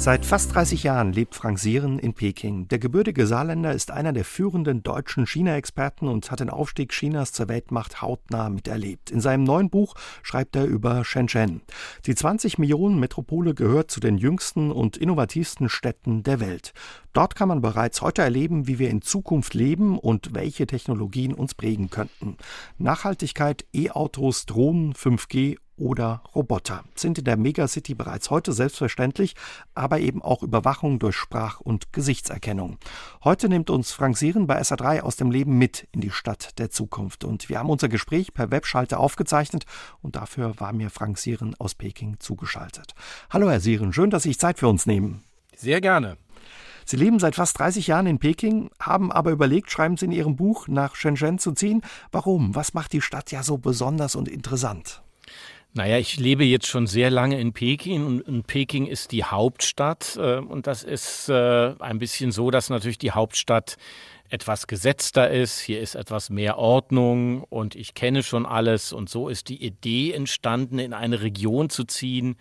Seit fast 30 Jahren lebt Frank Sieren in Peking. Der gebürtige Saarländer ist einer der führenden deutschen China-Experten und hat den Aufstieg Chinas zur Weltmacht hautnah miterlebt. In seinem neuen Buch schreibt er über Shenzhen. Die 20 Millionen Metropole gehört zu den jüngsten und innovativsten Städten der Welt. Dort kann man bereits heute erleben, wie wir in Zukunft leben und welche Technologien uns prägen könnten. Nachhaltigkeit, E-Autos, Drohnen, 5G oder Roboter sind in der Megacity bereits heute selbstverständlich, aber eben auch Überwachung durch Sprach- und Gesichtserkennung. Heute nimmt uns Frank Sieren bei SA3 aus dem Leben mit in die Stadt der Zukunft und wir haben unser Gespräch per Webschalter aufgezeichnet und dafür war mir Frank Sieren aus Peking zugeschaltet. Hallo Herr Sieren, schön, dass Sie sich Zeit für uns nehmen. Sehr gerne. Sie leben seit fast 30 Jahren in Peking, haben aber überlegt, schreiben Sie in Ihrem Buch, nach Shenzhen zu ziehen. Warum? Was macht die Stadt ja so besonders und interessant? Naja, ich lebe jetzt schon sehr lange in Peking und, Peking ist die Hauptstadt äh, und das ist äh, ein bisschen so, dass natürlich die Hauptstadt etwas gesetzter ist, hier ist etwas mehr Ordnung und ich kenne schon alles und so ist die Idee entstanden, in eine Region zu ziehen,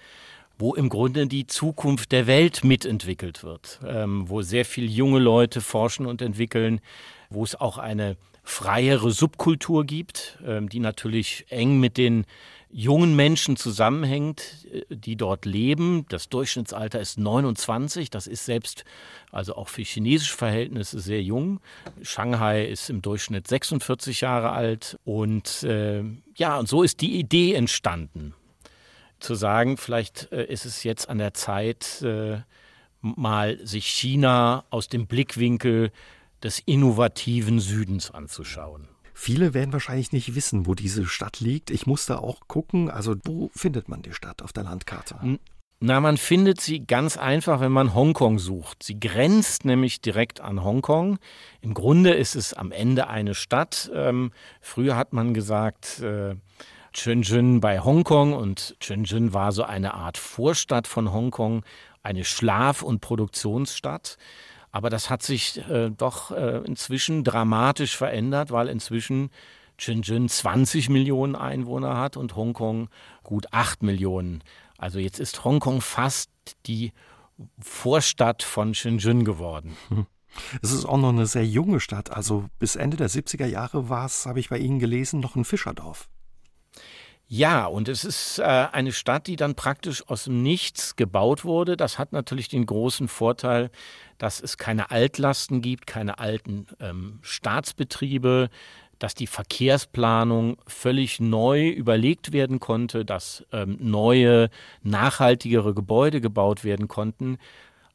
wo im Grunde die Zukunft der Welt mitentwickelt wird, ähm, wo sehr viele junge Leute forschen und entwickeln, wo es auch eine freiere Subkultur gibt, ähm, die natürlich eng mit den jungen Menschen zusammenhängt, äh, die dort leben. Das Durchschnittsalter ist 29. Das ist selbst, also auch für chinesische Verhältnisse, sehr jung. Shanghai ist im Durchschnitt 46 Jahre alt. Und äh, ja, und so ist die Idee entstanden, zu sagen, vielleicht äh, ist es jetzt an der Zeit, äh, mal sich China aus dem Blickwinkel des innovativen Südens anzuschauen. Viele werden wahrscheinlich nicht wissen, wo diese Stadt liegt. Ich musste auch gucken, also wo findet man die Stadt auf der Landkarte? Na, man findet sie ganz einfach, wenn man Hongkong sucht. Sie grenzt nämlich direkt an Hongkong. Im Grunde ist es am Ende eine Stadt. Ähm, früher hat man gesagt, äh, Shenzhen bei Hongkong und Shenzhen war so eine Art Vorstadt von Hongkong, eine Schlaf- und Produktionsstadt. Aber das hat sich äh, doch äh, inzwischen dramatisch verändert, weil inzwischen Shenzhen 20 Millionen Einwohner hat und Hongkong gut 8 Millionen. Also jetzt ist Hongkong fast die Vorstadt von Shenzhen geworden. Hm. Es ist auch noch eine sehr junge Stadt. Also bis Ende der 70er Jahre war es, habe ich bei Ihnen gelesen, noch ein Fischerdorf. Ja, und es ist äh, eine Stadt, die dann praktisch aus dem Nichts gebaut wurde. Das hat natürlich den großen Vorteil, dass es keine Altlasten gibt, keine alten ähm, Staatsbetriebe, dass die Verkehrsplanung völlig neu überlegt werden konnte, dass ähm, neue, nachhaltigere Gebäude gebaut werden konnten.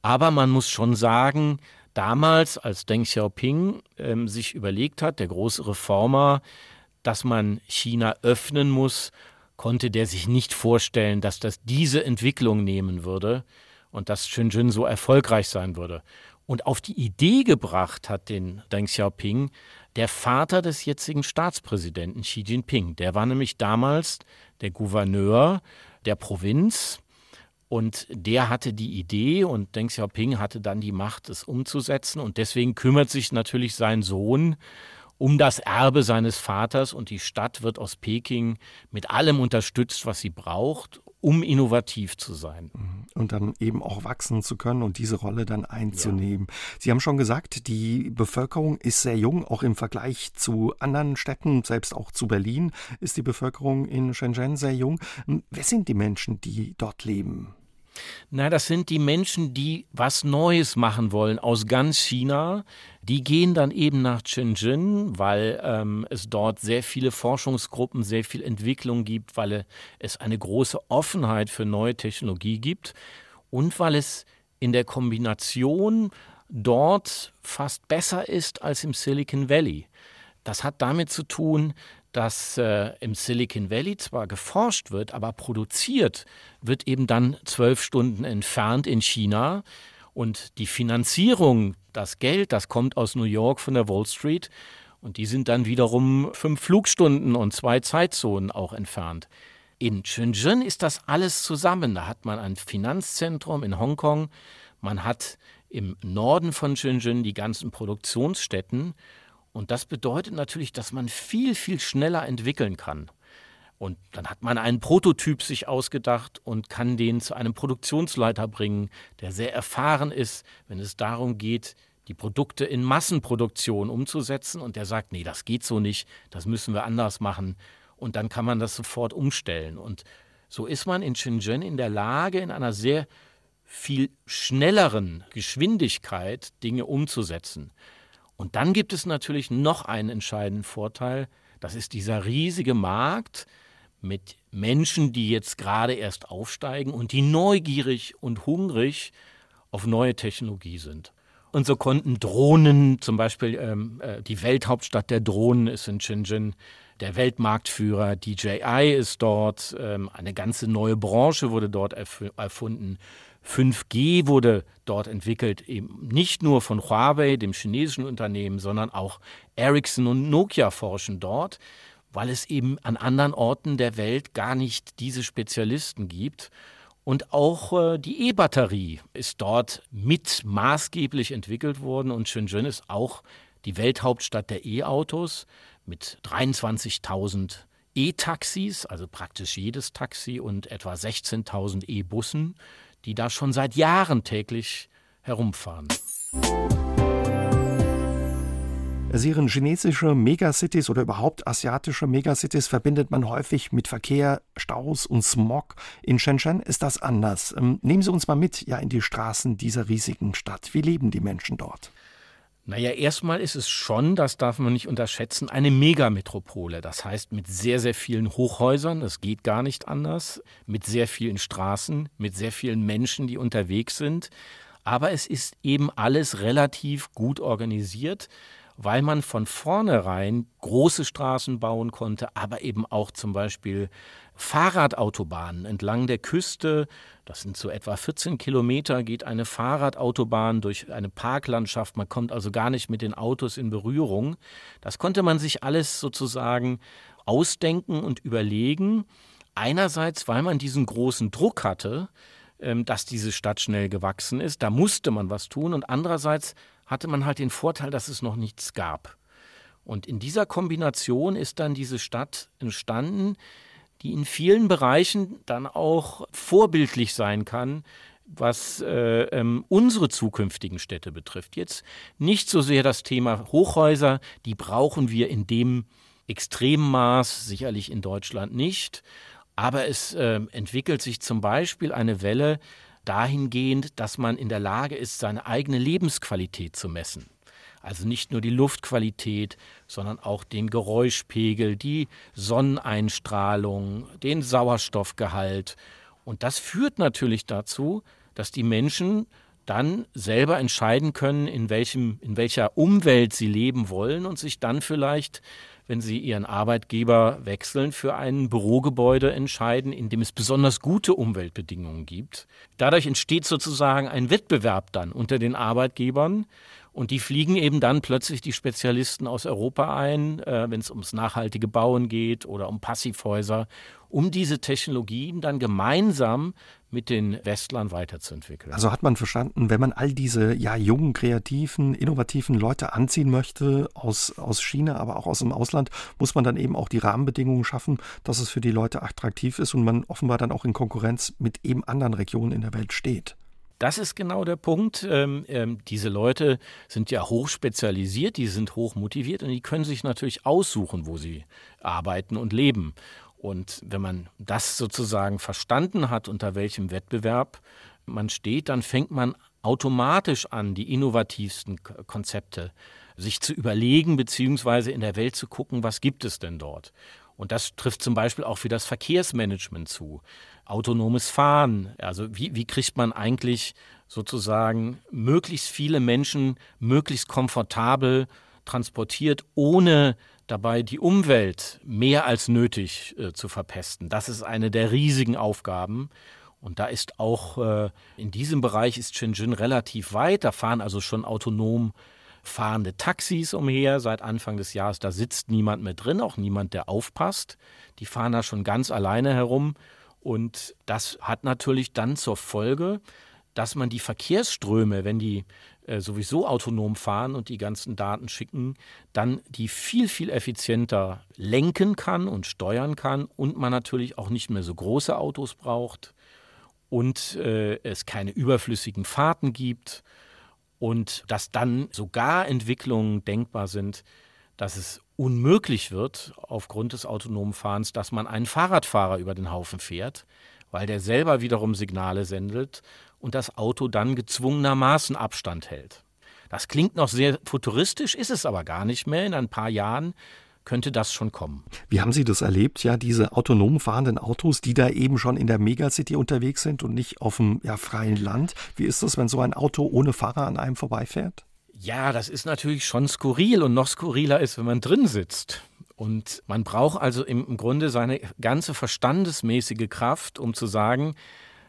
Aber man muss schon sagen, damals, als Deng Xiaoping ähm, sich überlegt hat, der große Reformer, dass man China öffnen muss, konnte der sich nicht vorstellen, dass das diese Entwicklung nehmen würde und dass Shenzhen so erfolgreich sein würde. Und auf die Idee gebracht hat den Deng Xiaoping der Vater des jetzigen Staatspräsidenten Xi Jinping. Der war nämlich damals der Gouverneur der Provinz und der hatte die Idee und Deng Xiaoping hatte dann die Macht, es umzusetzen. Und deswegen kümmert sich natürlich sein Sohn um das Erbe seines Vaters und die Stadt wird aus Peking mit allem unterstützt, was sie braucht, um innovativ zu sein. Mhm. Und dann eben auch wachsen zu können und diese Rolle dann einzunehmen. Ja. Sie haben schon gesagt, die Bevölkerung ist sehr jung, auch im Vergleich zu anderen Städten, selbst auch zu Berlin ist die Bevölkerung in Shenzhen sehr jung. Wer sind die Menschen, die dort leben? Na, das sind die Menschen, die was Neues machen wollen aus ganz China. Die gehen dann eben nach Shenzhen, weil ähm, es dort sehr viele Forschungsgruppen, sehr viel Entwicklung gibt, weil es eine große Offenheit für neue Technologie gibt und weil es in der Kombination dort fast besser ist als im Silicon Valley. Das hat damit zu tun, dass äh, im Silicon Valley zwar geforscht wird, aber produziert wird eben dann zwölf Stunden entfernt in China. Und die Finanzierung, das Geld, das kommt aus New York von der Wall Street. Und die sind dann wiederum fünf Flugstunden und zwei Zeitzonen auch entfernt. In Shenzhen ist das alles zusammen. Da hat man ein Finanzzentrum in Hongkong. Man hat im Norden von Shenzhen die ganzen Produktionsstätten. Und das bedeutet natürlich, dass man viel, viel schneller entwickeln kann. Und dann hat man einen Prototyp sich ausgedacht und kann den zu einem Produktionsleiter bringen, der sehr erfahren ist, wenn es darum geht, die Produkte in Massenproduktion umzusetzen. Und der sagt, nee, das geht so nicht, das müssen wir anders machen. Und dann kann man das sofort umstellen. Und so ist man in Shenzhen in der Lage, in einer sehr viel schnelleren Geschwindigkeit Dinge umzusetzen. Und dann gibt es natürlich noch einen entscheidenden Vorteil, das ist dieser riesige Markt mit Menschen, die jetzt gerade erst aufsteigen und die neugierig und hungrig auf neue Technologie sind. Und so konnten Drohnen, zum Beispiel ähm, äh, die Welthauptstadt der Drohnen ist in Shenzhen, der Weltmarktführer DJI ist dort, ähm, eine ganze neue Branche wurde dort erf erfunden. 5G wurde dort entwickelt, eben nicht nur von Huawei, dem chinesischen Unternehmen, sondern auch Ericsson und Nokia forschen dort, weil es eben an anderen Orten der Welt gar nicht diese Spezialisten gibt. Und auch äh, die E-Batterie ist dort mit maßgeblich entwickelt worden und Shenzhen ist auch die Welthauptstadt der E-Autos mit 23.000 E-Taxis, also praktisch jedes Taxi und etwa 16.000 E-Bussen die da schon seit Jahren täglich herumfahren. Siren, chinesische Megacities oder überhaupt asiatische Megacities verbindet man häufig mit Verkehr, Staus und Smog. In Shenzhen ist das anders. Ähm, nehmen Sie uns mal mit ja, in die Straßen dieser riesigen Stadt. Wie leben die Menschen dort? Naja, erstmal ist es schon, das darf man nicht unterschätzen, eine Megametropole. Das heißt mit sehr, sehr vielen Hochhäusern, das geht gar nicht anders, mit sehr vielen Straßen, mit sehr vielen Menschen, die unterwegs sind. Aber es ist eben alles relativ gut organisiert, weil man von vornherein große Straßen bauen konnte, aber eben auch zum Beispiel Fahrradautobahnen entlang der Küste. Das sind so etwa 14 Kilometer, geht eine Fahrradautobahn durch eine Parklandschaft. Man kommt also gar nicht mit den Autos in Berührung. Das konnte man sich alles sozusagen ausdenken und überlegen. Einerseits, weil man diesen großen Druck hatte, ähm, dass diese Stadt schnell gewachsen ist. Da musste man was tun. Und andererseits hatte man halt den Vorteil, dass es noch nichts gab. Und in dieser Kombination ist dann diese Stadt entstanden, die in vielen Bereichen dann auch vorbildlich sein kann, was äh, ähm, unsere zukünftigen Städte betrifft. Jetzt nicht so sehr das Thema Hochhäuser, die brauchen wir in dem extremen Maß sicherlich in Deutschland nicht, aber es äh, entwickelt sich zum Beispiel eine Welle dahingehend, dass man in der Lage ist, seine eigene Lebensqualität zu messen. Also nicht nur die Luftqualität, sondern auch den Geräuschpegel, die Sonneneinstrahlung, den Sauerstoffgehalt. Und das führt natürlich dazu, dass die Menschen dann selber entscheiden können, in, welchem, in welcher Umwelt sie leben wollen und sich dann vielleicht, wenn sie ihren Arbeitgeber wechseln, für ein Bürogebäude entscheiden, in dem es besonders gute Umweltbedingungen gibt. Dadurch entsteht sozusagen ein Wettbewerb dann unter den Arbeitgebern und die fliegen eben dann plötzlich die Spezialisten aus Europa ein, äh, wenn es ums nachhaltige Bauen geht oder um Passivhäuser, um diese Technologien dann gemeinsam mit den Westlern weiterzuentwickeln. Also hat man verstanden, wenn man all diese ja jungen, kreativen, innovativen Leute anziehen möchte aus, aus China, aber auch aus dem Ausland, muss man dann eben auch die Rahmenbedingungen schaffen, dass es für die Leute attraktiv ist und man offenbar dann auch in Konkurrenz mit eben anderen Regionen in der Welt steht. Das ist genau der Punkt. Ähm, ähm, diese Leute sind ja hoch spezialisiert, die sind hoch motiviert und die können sich natürlich aussuchen, wo sie arbeiten und leben. Und wenn man das sozusagen verstanden hat, unter welchem Wettbewerb man steht, dann fängt man automatisch an, die innovativsten Konzepte sich zu überlegen, beziehungsweise in der Welt zu gucken, was gibt es denn dort. Und das trifft zum Beispiel auch für das Verkehrsmanagement zu autonomes Fahren. Also wie, wie kriegt man eigentlich sozusagen möglichst viele Menschen möglichst komfortabel transportiert, ohne dabei die Umwelt mehr als nötig äh, zu verpesten. Das ist eine der riesigen Aufgaben. Und da ist auch äh, in diesem Bereich ist Shenzhen relativ weit. Da fahren also schon autonom fahrende Taxis umher seit Anfang des Jahres. Da sitzt niemand mehr drin, auch niemand, der aufpasst. Die fahren da schon ganz alleine herum. Und das hat natürlich dann zur Folge, dass man die Verkehrsströme, wenn die äh, sowieso autonom fahren und die ganzen Daten schicken, dann die viel, viel effizienter lenken kann und steuern kann und man natürlich auch nicht mehr so große Autos braucht und äh, es keine überflüssigen Fahrten gibt und dass dann sogar Entwicklungen denkbar sind, dass es unmöglich wird, aufgrund des autonomen Fahrens, dass man einen Fahrradfahrer über den Haufen fährt, weil der selber wiederum Signale sendet und das Auto dann gezwungenermaßen Abstand hält. Das klingt noch sehr futuristisch, ist es aber gar nicht mehr. In ein paar Jahren könnte das schon kommen. Wie haben Sie das erlebt, ja, diese autonom fahrenden Autos, die da eben schon in der Megacity unterwegs sind und nicht auf dem ja, freien Land? Wie ist das, wenn so ein Auto ohne Fahrer an einem vorbeifährt? Ja, das ist natürlich schon skurril und noch skurriler ist, wenn man drin sitzt. Und man braucht also im Grunde seine ganze verstandesmäßige Kraft, um zu sagen,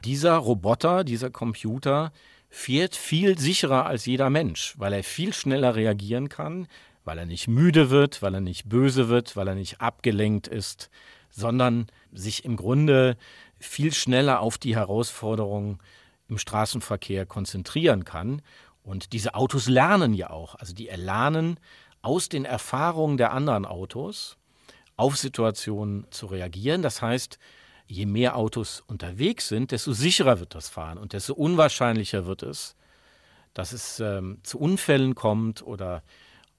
dieser Roboter, dieser Computer fährt viel sicherer als jeder Mensch, weil er viel schneller reagieren kann, weil er nicht müde wird, weil er nicht böse wird, weil er nicht abgelenkt ist, sondern sich im Grunde viel schneller auf die Herausforderungen im Straßenverkehr konzentrieren kann. Und diese Autos lernen ja auch. Also die erlernen aus den Erfahrungen der anderen Autos auf Situationen zu reagieren. Das heißt, je mehr Autos unterwegs sind, desto sicherer wird das Fahren und desto unwahrscheinlicher wird es, dass es ähm, zu Unfällen kommt oder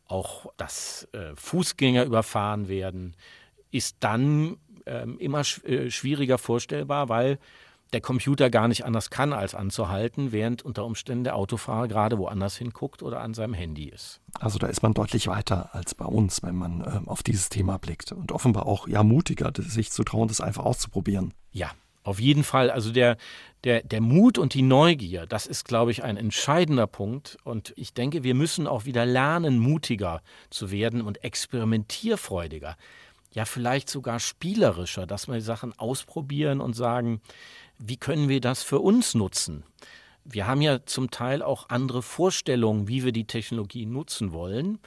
auch, dass äh, Fußgänger überfahren werden, ist dann ähm, immer sch äh, schwieriger vorstellbar, weil der Computer gar nicht anders kann, als anzuhalten, während unter Umständen der Autofahrer gerade woanders hinguckt oder an seinem Handy ist. Also da ist man deutlich weiter als bei uns, wenn man äh, auf dieses Thema blickt und offenbar auch ja mutiger, sich zu trauen, das einfach auszuprobieren. Ja, auf jeden Fall. Also der, der, der Mut und die Neugier, das ist, glaube ich, ein entscheidender Punkt. Und ich denke, wir müssen auch wieder lernen, mutiger zu werden und experimentierfreudiger. Ja, vielleicht sogar spielerischer, dass wir Sachen ausprobieren und sagen, wie können wir das für uns nutzen? Wir haben ja zum Teil auch andere Vorstellungen, wie wir die Technologie nutzen wollen.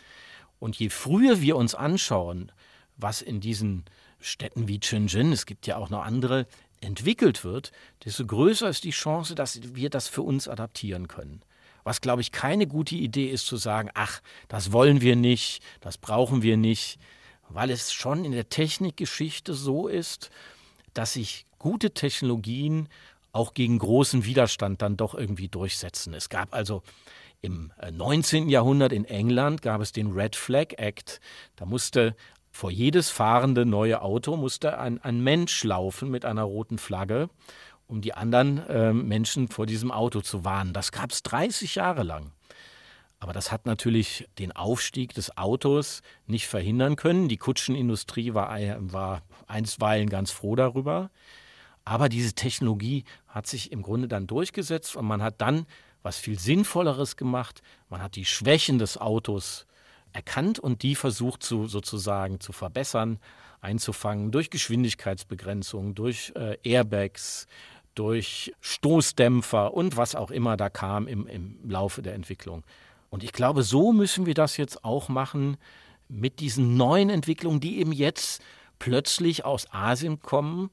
Und je früher wir uns anschauen, was in diesen Städten wie Shenzhen, es gibt ja auch noch andere, entwickelt wird, desto größer ist die Chance, dass wir das für uns adaptieren können. Was, glaube ich, keine gute Idee ist zu sagen, ach, das wollen wir nicht, das brauchen wir nicht, weil es schon in der Technikgeschichte so ist, dass sich gute Technologien auch gegen großen Widerstand dann doch irgendwie durchsetzen. Es gab also im 19. Äh, Jahrhundert in England gab es den Red Flag Act. Da musste vor jedes fahrende neue Auto musste ein, ein Mensch laufen mit einer roten Flagge, um die anderen äh, Menschen vor diesem Auto zu warnen. Das gab es 30 Jahre lang. Aber das hat natürlich den Aufstieg des Autos nicht verhindern können. Die Kutschenindustrie war, war einstweilen ganz froh darüber. Aber diese Technologie hat sich im Grunde dann durchgesetzt und man hat dann was viel Sinnvolleres gemacht. Man hat die Schwächen des Autos erkannt und die versucht zu, sozusagen zu verbessern, einzufangen durch Geschwindigkeitsbegrenzung, durch äh, Airbags, durch Stoßdämpfer und was auch immer da kam im, im Laufe der Entwicklung. Und ich glaube, so müssen wir das jetzt auch machen mit diesen neuen Entwicklungen, die eben jetzt plötzlich aus Asien kommen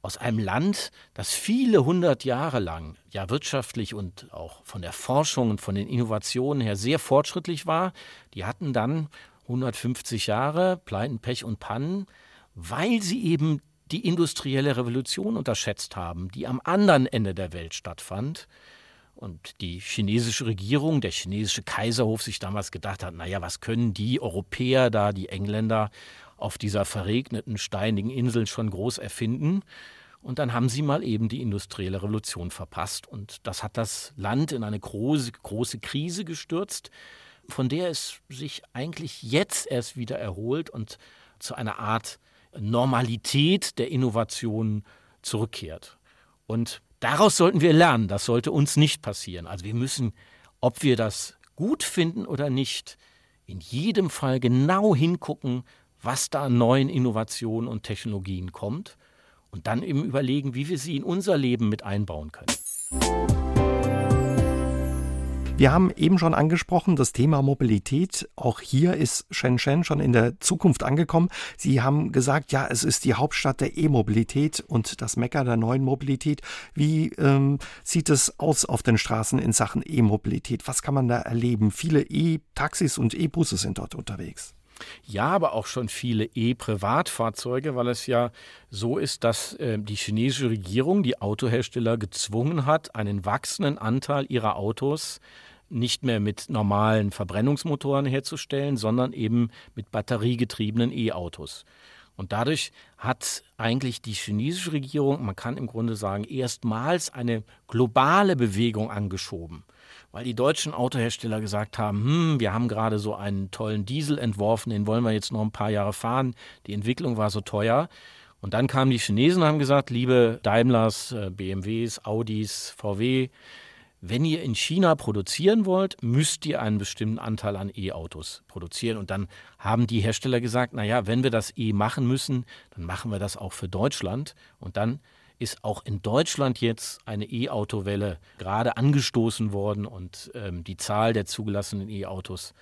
aus einem Land, das viele hundert Jahre lang ja wirtschaftlich und auch von der Forschung und von den Innovationen her sehr fortschrittlich war, die hatten dann 150 Jahre Pleiten, Pech und Pannen, weil sie eben die industrielle Revolution unterschätzt haben, die am anderen Ende der Welt stattfand. Und die chinesische Regierung, der chinesische Kaiserhof sich damals gedacht hat, naja, was können die Europäer da, die Engländer auf dieser verregneten, steinigen Insel schon groß erfinden. Und dann haben sie mal eben die industrielle Revolution verpasst. Und das hat das Land in eine große, große Krise gestürzt, von der es sich eigentlich jetzt erst wieder erholt und zu einer Art Normalität der Innovation zurückkehrt. Und daraus sollten wir lernen. Das sollte uns nicht passieren. Also wir müssen, ob wir das gut finden oder nicht, in jedem Fall genau hingucken, was da an neuen Innovationen und Technologien kommt und dann eben überlegen, wie wir sie in unser Leben mit einbauen können. Wir haben eben schon angesprochen, das Thema Mobilität. Auch hier ist Shenzhen schon in der Zukunft angekommen. Sie haben gesagt, ja, es ist die Hauptstadt der E-Mobilität und das Mecker der neuen Mobilität. Wie ähm, sieht es aus auf den Straßen in Sachen E-Mobilität? Was kann man da erleben? Viele E-Taxis und E-Busse sind dort unterwegs. Ja, aber auch schon viele E-Privatfahrzeuge, weil es ja so ist, dass äh, die chinesische Regierung die Autohersteller gezwungen hat, einen wachsenden Anteil ihrer Autos nicht mehr mit normalen Verbrennungsmotoren herzustellen, sondern eben mit batteriegetriebenen E-Autos. Und dadurch hat eigentlich die chinesische Regierung, man kann im Grunde sagen, erstmals eine globale Bewegung angeschoben. Weil die deutschen Autohersteller gesagt haben, hm, wir haben gerade so einen tollen Diesel entworfen, den wollen wir jetzt noch ein paar Jahre fahren. Die Entwicklung war so teuer. Und dann kamen die Chinesen und haben gesagt, liebe Daimlers, äh, BMWs, Audis, VW, wenn ihr in China produzieren wollt, müsst ihr einen bestimmten Anteil an E-Autos produzieren. Und dann haben die Hersteller gesagt, naja, wenn wir das E machen müssen, dann machen wir das auch für Deutschland. Und dann ist auch in Deutschland jetzt eine E-Auto-Welle gerade angestoßen worden und ähm, die Zahl der zugelassenen E-Autos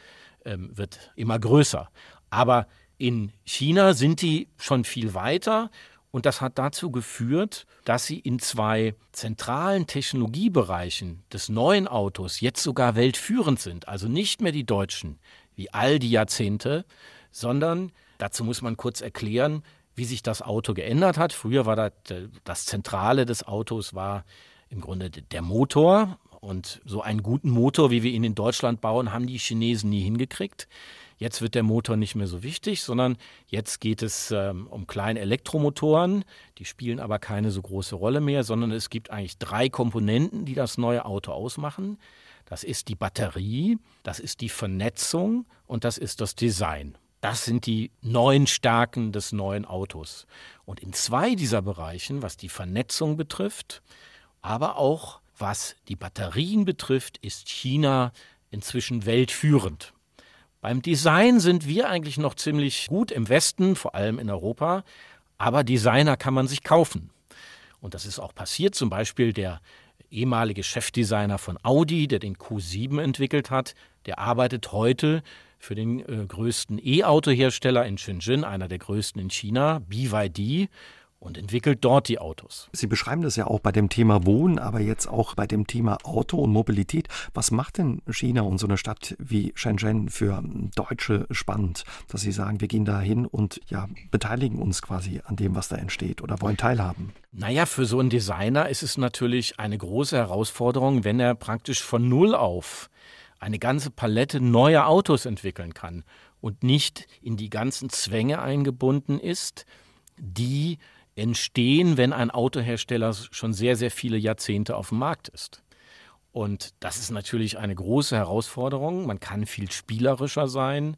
ähm, wird immer größer. Aber in China sind die schon viel weiter und das hat dazu geführt, dass sie in zwei zentralen Technologiebereichen des neuen Autos jetzt sogar weltführend sind. Also nicht mehr die Deutschen wie all die Jahrzehnte, sondern dazu muss man kurz erklären, wie sich das Auto geändert hat. Früher war das, das Zentrale des Autos war im Grunde der Motor. Und so einen guten Motor, wie wir ihn in Deutschland bauen, haben die Chinesen nie hingekriegt. Jetzt wird der Motor nicht mehr so wichtig, sondern jetzt geht es ähm, um kleine Elektromotoren. Die spielen aber keine so große Rolle mehr, sondern es gibt eigentlich drei Komponenten, die das neue Auto ausmachen. Das ist die Batterie, das ist die Vernetzung und das ist das Design. Das sind die neuen Stärken des neuen Autos. Und in zwei dieser Bereichen, was die Vernetzung betrifft, aber auch was die Batterien betrifft, ist China inzwischen weltführend. Beim Design sind wir eigentlich noch ziemlich gut im Westen, vor allem in Europa, aber Designer kann man sich kaufen. Und das ist auch passiert, zum Beispiel der ehemalige Chefdesigner von Audi, der den Q7 entwickelt hat, der arbeitet heute für den äh, größten E-Auto-Hersteller in Shenzhen, einer der größten in China, BYD und entwickelt dort die Autos. Sie beschreiben das ja auch bei dem Thema Wohnen, aber jetzt auch bei dem Thema Auto und Mobilität. Was macht denn China und so eine Stadt wie Shenzhen für Deutsche spannend, dass Sie sagen, wir gehen da hin und ja, beteiligen uns quasi an dem, was da entsteht oder wollen teilhaben? Naja, für so einen Designer ist es natürlich eine große Herausforderung, wenn er praktisch von Null auf eine ganze Palette neuer Autos entwickeln kann und nicht in die ganzen Zwänge eingebunden ist, die entstehen, wenn ein Autohersteller schon sehr, sehr viele Jahrzehnte auf dem Markt ist. Und das ist natürlich eine große Herausforderung. Man kann viel spielerischer sein,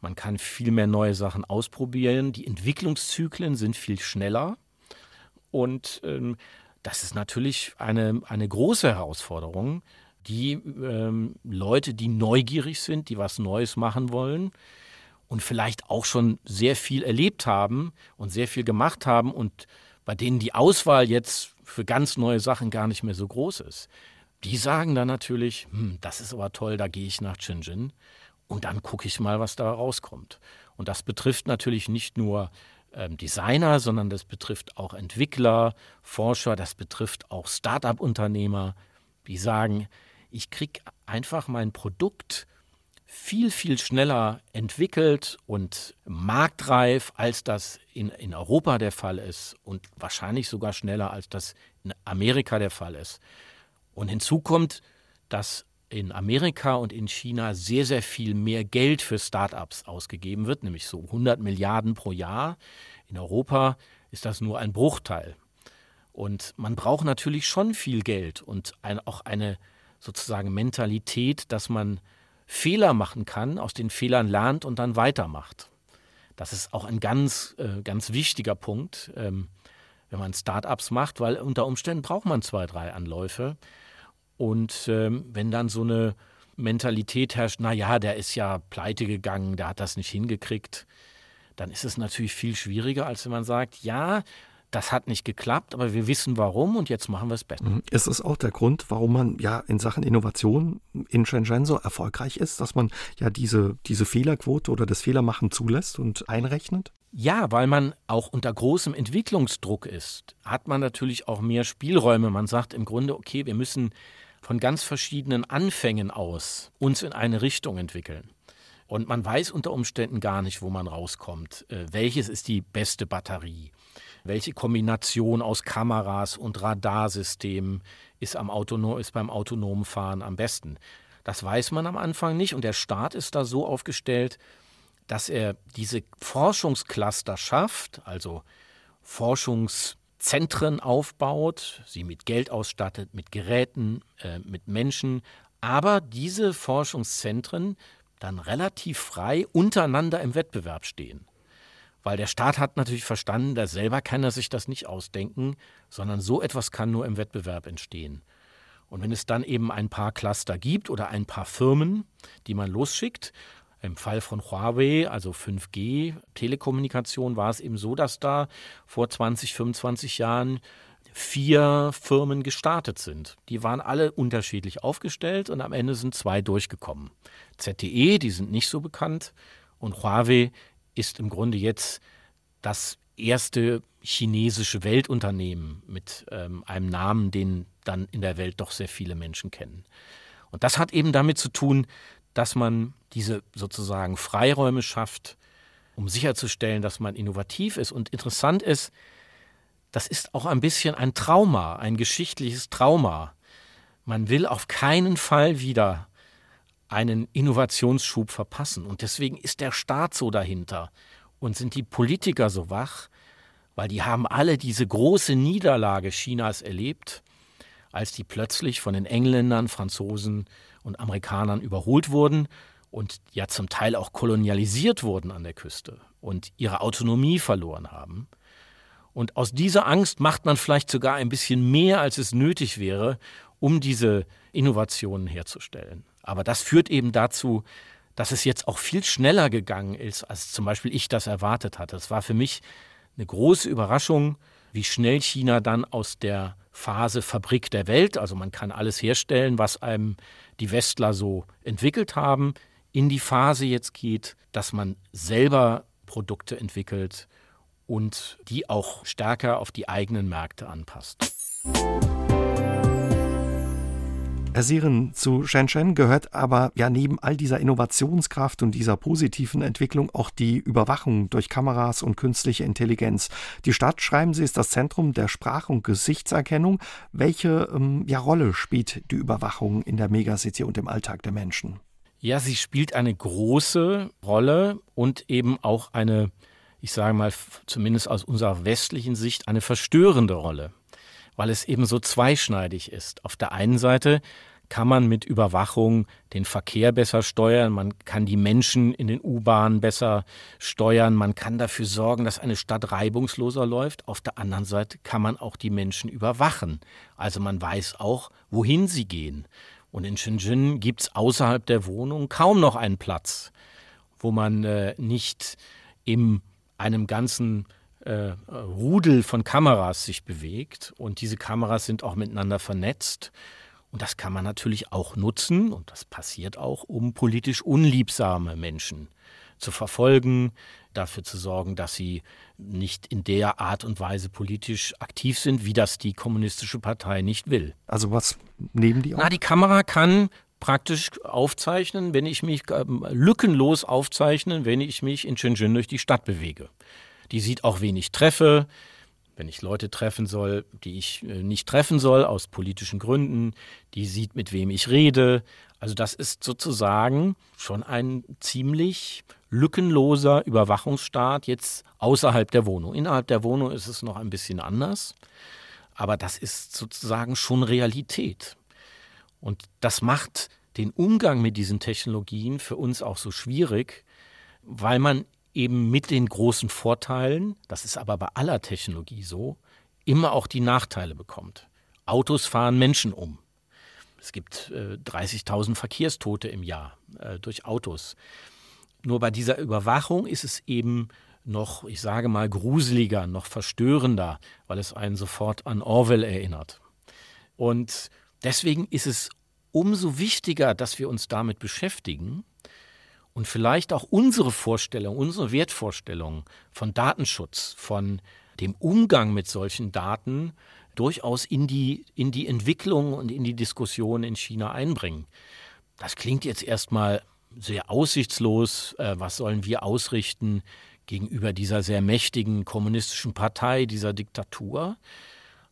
man kann viel mehr neue Sachen ausprobieren. Die Entwicklungszyklen sind viel schneller. Und ähm, das ist natürlich eine, eine große Herausforderung, die ähm, Leute, die neugierig sind, die was Neues machen wollen, und vielleicht auch schon sehr viel erlebt haben und sehr viel gemacht haben und bei denen die Auswahl jetzt für ganz neue Sachen gar nicht mehr so groß ist. Die sagen dann natürlich, hm, das ist aber toll, da gehe ich nach Shenzhen und dann gucke ich mal, was da rauskommt. Und das betrifft natürlich nicht nur ähm, Designer, sondern das betrifft auch Entwickler, Forscher, das betrifft auch Start-up-Unternehmer, die sagen, ich kriege einfach mein Produkt viel, viel schneller entwickelt und marktreif, als das in, in Europa der Fall ist und wahrscheinlich sogar schneller, als das in Amerika der Fall ist. Und hinzu kommt, dass in Amerika und in China sehr, sehr viel mehr Geld für Startups ausgegeben wird, nämlich so 100 Milliarden pro Jahr. In Europa ist das nur ein Bruchteil. Und man braucht natürlich schon viel Geld und ein, auch eine sozusagen Mentalität, dass man Fehler machen kann, aus den Fehlern lernt und dann weitermacht. Das ist auch ein ganz, äh, ganz wichtiger Punkt, ähm, wenn man Startups macht, weil unter Umständen braucht man zwei, drei Anläufe. Und ähm, wenn dann so eine Mentalität herrscht, na ja, der ist ja pleite gegangen, der hat das nicht hingekriegt, dann ist es natürlich viel schwieriger, als wenn man sagt, ja, das hat nicht geklappt, aber wir wissen warum und jetzt machen wir es besser. Mhm. Ist es auch der Grund, warum man ja in Sachen Innovation in Shenzhen so erfolgreich ist, dass man ja diese, diese Fehlerquote oder das Fehlermachen zulässt und einrechnet? Ja, weil man auch unter großem Entwicklungsdruck ist, hat man natürlich auch mehr Spielräume. Man sagt im Grunde, okay, wir müssen von ganz verschiedenen Anfängen aus uns in eine Richtung entwickeln. Und man weiß unter Umständen gar nicht, wo man rauskommt. Äh, welches ist die beste Batterie? Welche Kombination aus Kameras und Radarsystemen ist, am Autonom, ist beim autonomen Fahren am besten. Das weiß man am Anfang nicht und der Staat ist da so aufgestellt, dass er diese Forschungscluster schafft, also Forschungszentren aufbaut, sie mit Geld ausstattet, mit Geräten, äh, mit Menschen, aber diese Forschungszentren dann relativ frei untereinander im Wettbewerb stehen. Weil der Staat hat natürlich verstanden, dass selber kann er sich das nicht ausdenken, sondern so etwas kann nur im Wettbewerb entstehen. Und wenn es dann eben ein paar Cluster gibt oder ein paar Firmen, die man losschickt, im Fall von Huawei, also 5G, Telekommunikation, war es eben so, dass da vor 20, 25 Jahren vier Firmen gestartet sind. Die waren alle unterschiedlich aufgestellt und am Ende sind zwei durchgekommen. ZTE, die sind nicht so bekannt, und Huawei ist im Grunde jetzt das erste chinesische Weltunternehmen mit ähm, einem Namen, den dann in der Welt doch sehr viele Menschen kennen. Und das hat eben damit zu tun, dass man diese sozusagen Freiräume schafft, um sicherzustellen, dass man innovativ ist. Und interessant ist, das ist auch ein bisschen ein Trauma, ein geschichtliches Trauma. Man will auf keinen Fall wieder einen Innovationsschub verpassen. Und deswegen ist der Staat so dahinter und sind die Politiker so wach, weil die haben alle diese große Niederlage Chinas erlebt, als die plötzlich von den Engländern, Franzosen und Amerikanern überholt wurden und ja zum Teil auch kolonialisiert wurden an der Küste und ihre Autonomie verloren haben. Und aus dieser Angst macht man vielleicht sogar ein bisschen mehr, als es nötig wäre, um diese Innovationen herzustellen. Aber das führt eben dazu, dass es jetzt auch viel schneller gegangen ist, als zum Beispiel ich das erwartet hatte. Es war für mich eine große Überraschung, wie schnell China dann aus der Phase Fabrik der Welt, also man kann alles herstellen, was einem die Westler so entwickelt haben, in die Phase jetzt geht, dass man selber Produkte entwickelt und die auch stärker auf die eigenen Märkte anpasst. Herr Siren, zu Shenzhen gehört aber ja neben all dieser Innovationskraft und dieser positiven Entwicklung auch die Überwachung durch Kameras und künstliche Intelligenz. Die Stadt, schreiben Sie, ist das Zentrum der Sprach- und Gesichtserkennung. Welche ähm, ja, Rolle spielt die Überwachung in der Megacity und im Alltag der Menschen? Ja, sie spielt eine große Rolle und eben auch eine, ich sage mal, zumindest aus unserer westlichen Sicht, eine verstörende Rolle weil es eben so zweischneidig ist. Auf der einen Seite kann man mit Überwachung den Verkehr besser steuern, man kann die Menschen in den U-Bahnen besser steuern, man kann dafür sorgen, dass eine Stadt reibungsloser läuft. Auf der anderen Seite kann man auch die Menschen überwachen. Also man weiß auch, wohin sie gehen. Und in Shenzhen gibt es außerhalb der Wohnung kaum noch einen Platz, wo man äh, nicht in einem ganzen äh, Rudel von Kameras sich bewegt und diese Kameras sind auch miteinander vernetzt. Und das kann man natürlich auch nutzen, und das passiert auch, um politisch unliebsame Menschen zu verfolgen, dafür zu sorgen, dass sie nicht in der Art und Weise politisch aktiv sind, wie das die kommunistische Partei nicht will. Also was nehmen die auch? Na, die Kamera kann praktisch aufzeichnen, wenn ich mich äh, lückenlos aufzeichnen, wenn ich mich in Shenzhen durch die Stadt bewege. Die sieht auch, wen ich treffe, wenn ich Leute treffen soll, die ich äh, nicht treffen soll, aus politischen Gründen. Die sieht, mit wem ich rede. Also das ist sozusagen schon ein ziemlich lückenloser Überwachungsstaat jetzt außerhalb der Wohnung. Innerhalb der Wohnung ist es noch ein bisschen anders, aber das ist sozusagen schon Realität. Und das macht den Umgang mit diesen Technologien für uns auch so schwierig, weil man eben mit den großen Vorteilen, das ist aber bei aller Technologie so, immer auch die Nachteile bekommt. Autos fahren Menschen um. Es gibt äh, 30.000 Verkehrstote im Jahr äh, durch Autos. Nur bei dieser Überwachung ist es eben noch, ich sage mal, gruseliger, noch verstörender, weil es einen sofort an Orwell erinnert. Und deswegen ist es umso wichtiger, dass wir uns damit beschäftigen und vielleicht auch unsere Vorstellung, unsere Wertvorstellung von Datenschutz, von dem Umgang mit solchen Daten durchaus in die, in die Entwicklung und in die Diskussion in China einbringen. Das klingt jetzt erstmal sehr aussichtslos. Äh, was sollen wir ausrichten gegenüber dieser sehr mächtigen kommunistischen Partei, dieser Diktatur?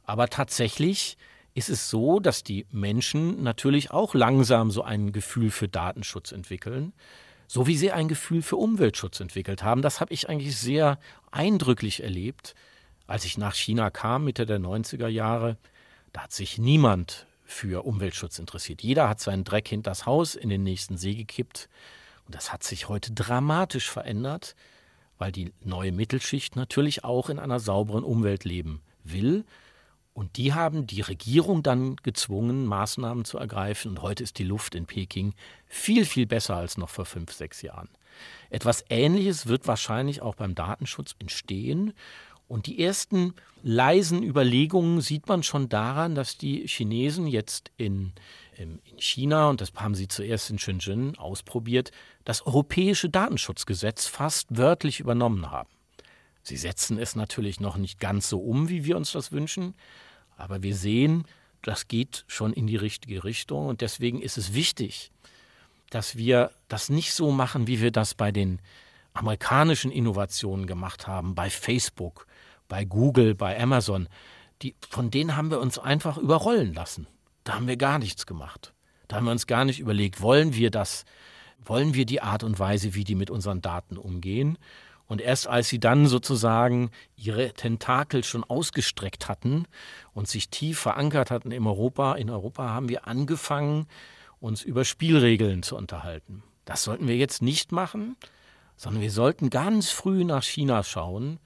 Aber tatsächlich ist es so, dass die Menschen natürlich auch langsam so ein Gefühl für Datenschutz entwickeln, so wie sie ein Gefühl für Umweltschutz entwickelt haben. Das habe ich eigentlich sehr eindrücklich erlebt, als ich nach China kam, Mitte der 90er Jahre. Da hat sich niemand für Umweltschutz interessiert. Jeder hat seinen Dreck hinters Haus in den nächsten See gekippt. Und das hat sich heute dramatisch verändert, weil die neue Mittelschicht natürlich auch in einer sauberen Umwelt leben will. Und die haben die Regierung dann gezwungen, Maßnahmen zu ergreifen. Und heute ist die Luft in Peking viel, viel besser als noch vor fünf, sechs Jahren. Etwas Ähnliches wird wahrscheinlich auch beim Datenschutz entstehen. Und die ersten leisen Überlegungen sieht man schon daran, dass die Chinesen jetzt in, in China, und das haben sie zuerst in Shenzhen ausprobiert, das europäische Datenschutzgesetz fast wörtlich übernommen haben. Sie setzen es natürlich noch nicht ganz so um, wie wir uns das wünschen, aber wir sehen, das geht schon in die richtige Richtung und deswegen ist es wichtig, dass wir das nicht so machen, wie wir das bei den amerikanischen Innovationen gemacht haben, bei Facebook, bei Google, bei Amazon, die, von denen haben wir uns einfach überrollen lassen. Da haben wir gar nichts gemacht. Da haben wir uns gar nicht überlegt, wollen wir das, wollen wir die Art und Weise, wie die mit unseren Daten umgehen. Und erst als sie dann sozusagen ihre Tentakel schon ausgestreckt hatten und sich tief verankert hatten in Europa, in Europa haben wir angefangen, uns über Spielregeln zu unterhalten. Das sollten wir jetzt nicht machen, sondern wir sollten ganz früh nach China schauen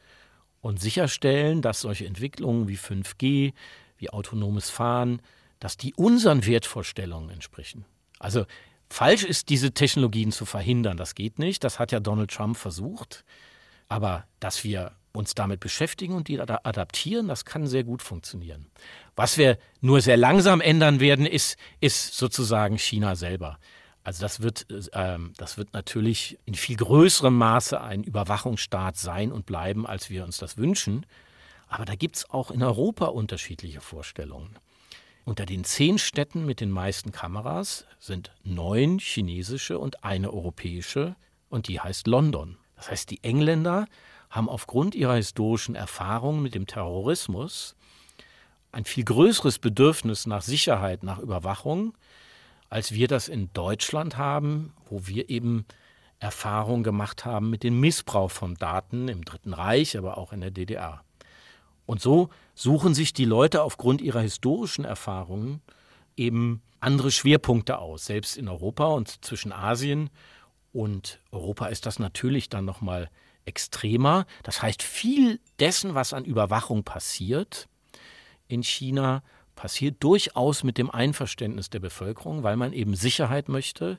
und sicherstellen, dass solche Entwicklungen wie 5G, wie autonomes Fahren, dass die unseren Wertvorstellungen entsprechen. Also falsch ist, diese Technologien zu verhindern. Das geht nicht. Das hat ja Donald Trump versucht. Aber dass wir uns damit beschäftigen und die adaptieren, das kann sehr gut funktionieren. Was wir nur sehr langsam ändern werden, ist, ist sozusagen China selber. Also das wird, äh, das wird natürlich in viel größerem Maße ein Überwachungsstaat sein und bleiben, als wir uns das wünschen. Aber da gibt es auch in Europa unterschiedliche Vorstellungen. Unter den zehn Städten mit den meisten Kameras sind neun chinesische und eine europäische und die heißt London. Das heißt, die Engländer haben aufgrund ihrer historischen Erfahrungen mit dem Terrorismus ein viel größeres Bedürfnis nach Sicherheit, nach Überwachung als wir das in Deutschland haben, wo wir eben Erfahrung gemacht haben mit dem Missbrauch von Daten im Dritten Reich, aber auch in der DDR. Und so suchen sich die Leute aufgrund ihrer historischen Erfahrungen eben andere Schwerpunkte aus, selbst in Europa und zwischen Asien und Europa ist das natürlich dann noch mal extremer. Das heißt, viel dessen, was an Überwachung passiert in China, passiert durchaus mit dem Einverständnis der Bevölkerung, weil man eben Sicherheit möchte,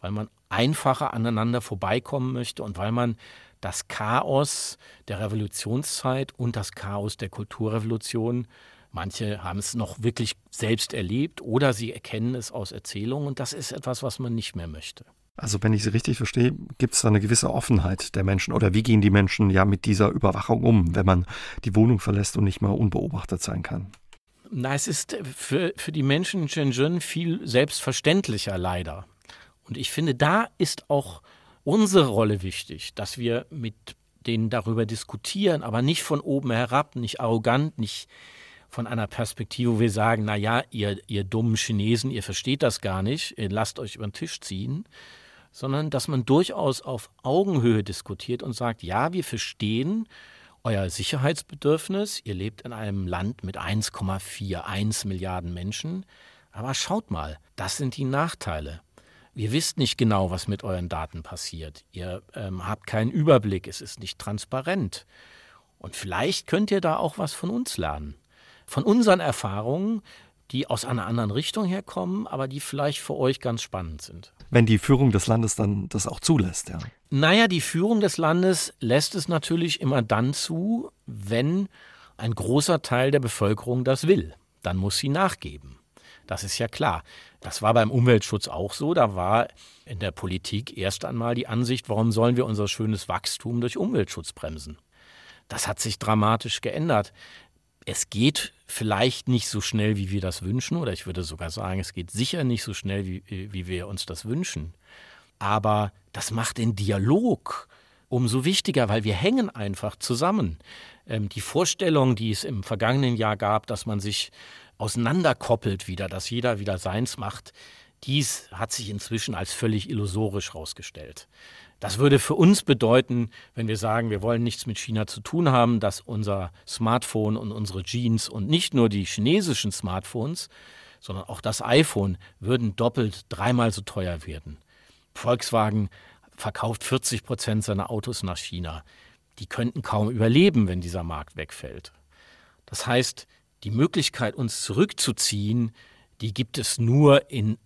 weil man einfacher aneinander vorbeikommen möchte und weil man das Chaos der Revolutionszeit und das Chaos der Kulturrevolution, manche haben es noch wirklich selbst erlebt oder sie erkennen es aus Erzählungen und das ist etwas, was man nicht mehr möchte. Also wenn ich Sie richtig verstehe, gibt es da eine gewisse Offenheit der Menschen oder wie gehen die Menschen ja mit dieser Überwachung um, wenn man die Wohnung verlässt und nicht mehr unbeobachtet sein kann? Na, es ist für, für die Menschen in Shenzhen viel selbstverständlicher, leider. Und ich finde, da ist auch unsere Rolle wichtig, dass wir mit denen darüber diskutieren, aber nicht von oben herab, nicht arrogant, nicht von einer Perspektive, wo wir sagen, na ja, ihr, ihr dummen Chinesen, ihr versteht das gar nicht, lasst euch über den Tisch ziehen, sondern dass man durchaus auf Augenhöhe diskutiert und sagt, ja, wir verstehen, euer Sicherheitsbedürfnis. Ihr lebt in einem Land mit 1,41 Milliarden Menschen. Aber schaut mal, das sind die Nachteile. Ihr wisst nicht genau, was mit euren Daten passiert. Ihr ähm, habt keinen Überblick, es ist nicht transparent. Und vielleicht könnt ihr da auch was von uns lernen. Von unseren Erfahrungen, die aus einer anderen Richtung herkommen, aber die vielleicht für euch ganz spannend sind. Wenn die Führung des Landes dann das auch zulässt, ja. Naja, die Führung des Landes lässt es natürlich immer dann zu, wenn ein großer Teil der Bevölkerung das will. Dann muss sie nachgeben. Das ist ja klar. Das war beim Umweltschutz auch so. Da war in der Politik erst einmal die Ansicht, warum sollen wir unser schönes Wachstum durch Umweltschutz bremsen? Das hat sich dramatisch geändert. Es geht vielleicht nicht so schnell, wie wir das wünschen, oder ich würde sogar sagen, es geht sicher nicht so schnell, wie, wie wir uns das wünschen. Aber das macht den Dialog umso wichtiger, weil wir hängen einfach zusammen. Ähm, die Vorstellung, die es im vergangenen Jahr gab, dass man sich auseinanderkoppelt wieder, dass jeder wieder seins macht, dies hat sich inzwischen als völlig illusorisch herausgestellt. Das würde für uns bedeuten, wenn wir sagen, wir wollen nichts mit China zu tun haben, dass unser Smartphone und unsere Jeans und nicht nur die chinesischen Smartphones, sondern auch das iPhone würden doppelt, dreimal so teuer werden. Volkswagen verkauft 40 Prozent seiner Autos nach China. Die könnten kaum überleben, wenn dieser Markt wegfällt. Das heißt, die Möglichkeit, uns zurückzuziehen, die gibt es nur in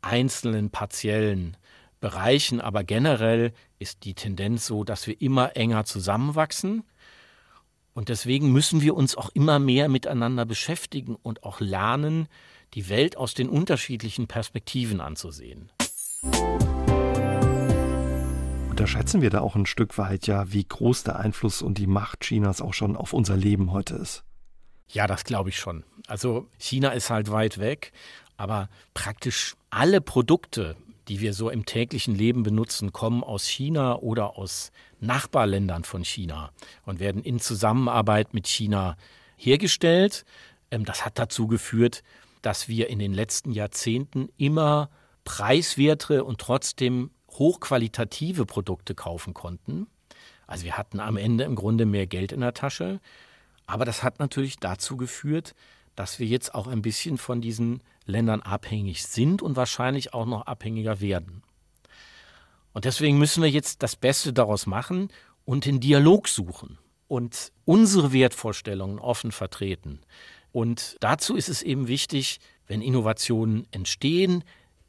einzelnen partiellen Bereichen, aber generell ist die Tendenz so, dass wir immer enger zusammenwachsen. Und deswegen müssen wir uns auch immer mehr miteinander beschäftigen und auch lernen, die Welt aus den unterschiedlichen Perspektiven anzusehen. Unterschätzen wir da auch ein Stück weit ja, wie groß der Einfluss und die Macht Chinas auch schon auf unser Leben heute ist? Ja, das glaube ich schon. Also China ist halt weit weg, aber praktisch alle Produkte, die wir so im täglichen Leben benutzen, kommen aus China oder aus Nachbarländern von China und werden in Zusammenarbeit mit China hergestellt. Ähm, das hat dazu geführt, dass wir in den letzten Jahrzehnten immer preiswertere und trotzdem hochqualitative Produkte kaufen konnten. Also wir hatten am Ende im Grunde mehr Geld in der Tasche. Aber das hat natürlich dazu geführt, dass wir jetzt auch ein bisschen von diesen Ländern abhängig sind und wahrscheinlich auch noch abhängiger werden. Und deswegen müssen wir jetzt das Beste daraus machen und den Dialog suchen und unsere Wertvorstellungen offen vertreten. Und dazu ist es eben wichtig, wenn Innovationen entstehen,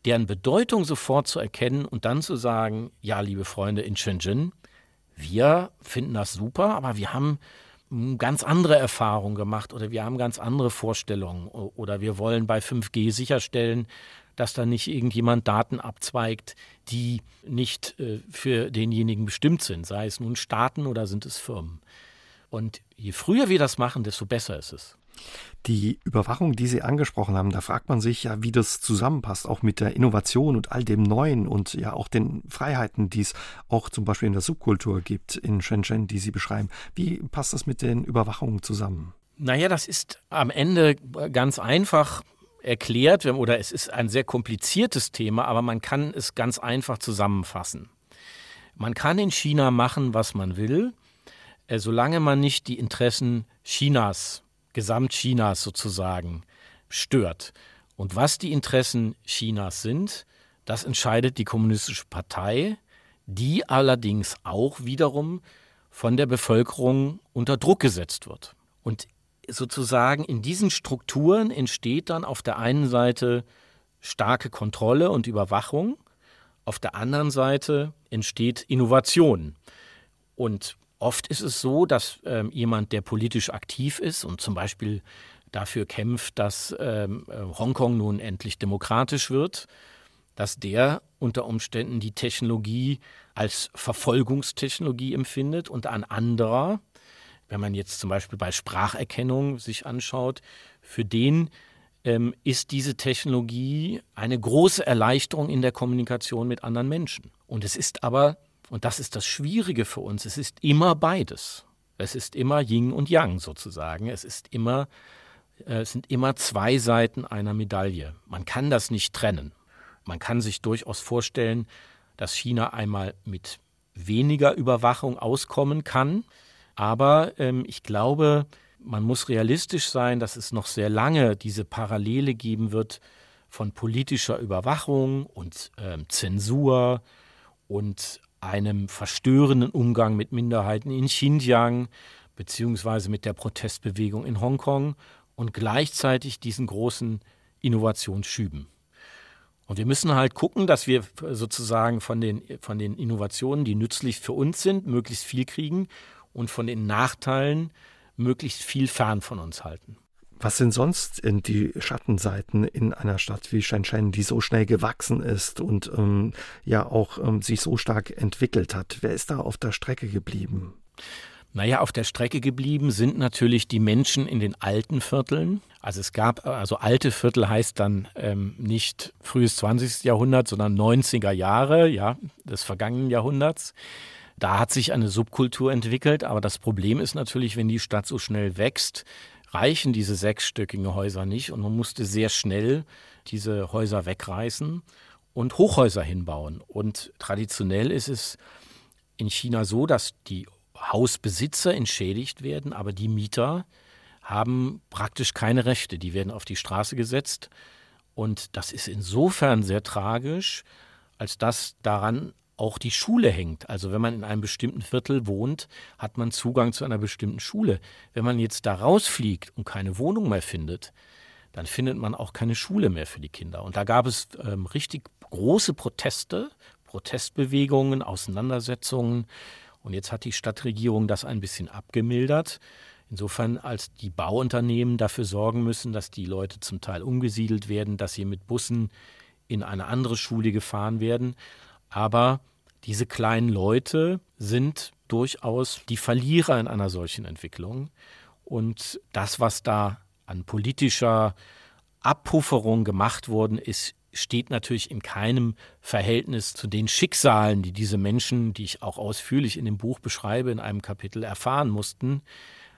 deren Bedeutung sofort zu erkennen und dann zu sagen, ja, liebe Freunde in Shenzhen, wir finden das super, aber wir haben ganz andere Erfahrungen gemacht oder wir haben ganz andere Vorstellungen oder wir wollen bei 5G sicherstellen, dass da nicht irgendjemand Daten abzweigt, die nicht äh, für denjenigen bestimmt sind, sei es nun Staaten oder sind es Firmen. Und je früher wir das machen, desto besser ist es. Die Überwachung, die Sie angesprochen haben, da fragt man sich ja, wie das zusammenpasst, auch mit der Innovation und all dem Neuen und ja auch den Freiheiten, die es auch zum Beispiel in der Subkultur gibt in Shenzhen, die Sie beschreiben. Wie passt das mit den Überwachungen zusammen? Naja, das ist am Ende ganz einfach erklärt oder es ist ein sehr kompliziertes Thema, aber man kann es ganz einfach zusammenfassen. Man kann in China machen, was man will, äh, solange man nicht die Interessen Chinas Gesamtchinas sozusagen stört. Und was die Interessen Chinas sind, das entscheidet die Kommunistische Partei, die allerdings auch wiederum von der Bevölkerung unter Druck gesetzt wird. Und sozusagen in diesen Strukturen entsteht dann auf der einen Seite starke Kontrolle und Überwachung, auf der anderen Seite entsteht Innovation. Und Oft ist es so, dass ähm, jemand, der politisch aktiv ist und zum Beispiel dafür kämpft, dass ähm, äh, Hongkong nun endlich demokratisch wird, dass der unter Umständen die Technologie als Verfolgungstechnologie empfindet und ein anderer, wenn man jetzt zum Beispiel bei Spracherkennung sich anschaut, für den ähm, ist diese Technologie eine große Erleichterung in der Kommunikation mit anderen Menschen. Und es ist aber und das ist das Schwierige für uns, es ist immer beides. Es ist immer Yin und Yang sozusagen. Es ist immer, äh, es sind immer zwei Seiten einer Medaille. Man kann das nicht trennen. Man kann sich durchaus vorstellen, dass China einmal mit weniger Überwachung auskommen kann. Aber ähm, ich glaube, man muss realistisch sein, dass es noch sehr lange diese Parallele geben wird von politischer Überwachung und ähm, Zensur und einem verstörenden Umgang mit Minderheiten in Xinjiang beziehungsweise mit der Protestbewegung in Hongkong und gleichzeitig diesen großen Innovation schüben. Und wir müssen halt gucken, dass wir sozusagen von den, von den Innovationen, die nützlich für uns sind, möglichst viel kriegen und von den Nachteilen möglichst viel fern von uns halten. Was sind sonst die Schattenseiten in einer Stadt wie Shenzhen, die so schnell gewachsen ist und ähm, ja auch ähm, sich so stark entwickelt hat? Wer ist da auf der Strecke geblieben? Naja, auf der Strecke geblieben sind natürlich die Menschen in den alten Vierteln. Also es gab, also alte Viertel heißt dann ähm, nicht frühes 20. Jahrhundert, sondern 90er Jahre, ja, des vergangenen Jahrhunderts. Da hat sich eine Subkultur entwickelt, aber das Problem ist natürlich, wenn die Stadt so schnell wächst, reichen diese sechsstöckigen Häuser nicht und man musste sehr schnell diese Häuser wegreißen und Hochhäuser hinbauen. Und traditionell ist es in China so, dass die Hausbesitzer entschädigt werden, aber die Mieter haben praktisch keine Rechte. Die werden auf die Straße gesetzt. Und das ist insofern sehr tragisch, als dass daran auch die Schule hängt. Also wenn man in einem bestimmten Viertel wohnt, hat man Zugang zu einer bestimmten Schule. Wenn man jetzt da rausfliegt und keine Wohnung mehr findet, dann findet man auch keine Schule mehr für die Kinder. Und da gab es ähm, richtig große Proteste, Protestbewegungen, Auseinandersetzungen. Und jetzt hat die Stadtregierung das ein bisschen abgemildert. Insofern, als die Bauunternehmen dafür sorgen müssen, dass die Leute zum Teil umgesiedelt werden, dass sie mit Bussen in eine andere Schule gefahren werden. Aber diese kleinen Leute sind durchaus die Verlierer in einer solchen Entwicklung. Und das, was da an politischer Abpufferung gemacht worden ist, steht natürlich in keinem Verhältnis zu den Schicksalen, die diese Menschen, die ich auch ausführlich in dem Buch beschreibe, in einem Kapitel erfahren mussten.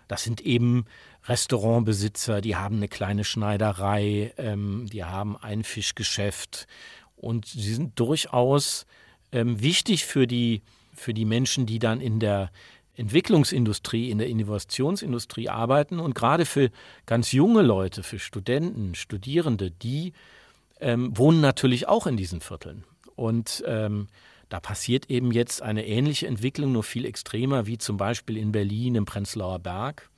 Das sind eben Restaurantbesitzer, die haben eine kleine Schneiderei, ähm, die haben ein Fischgeschäft und sie sind durchaus ähm, wichtig für die, für die Menschen, die dann in der Entwicklungsindustrie, in der Innovationsindustrie arbeiten und gerade für ganz junge Leute, für Studenten, Studierende, die ähm, wohnen natürlich auch in diesen Vierteln. Und ähm, da passiert eben jetzt eine ähnliche Entwicklung, nur viel extremer, wie zum Beispiel in Berlin im Prenzlauer Berg,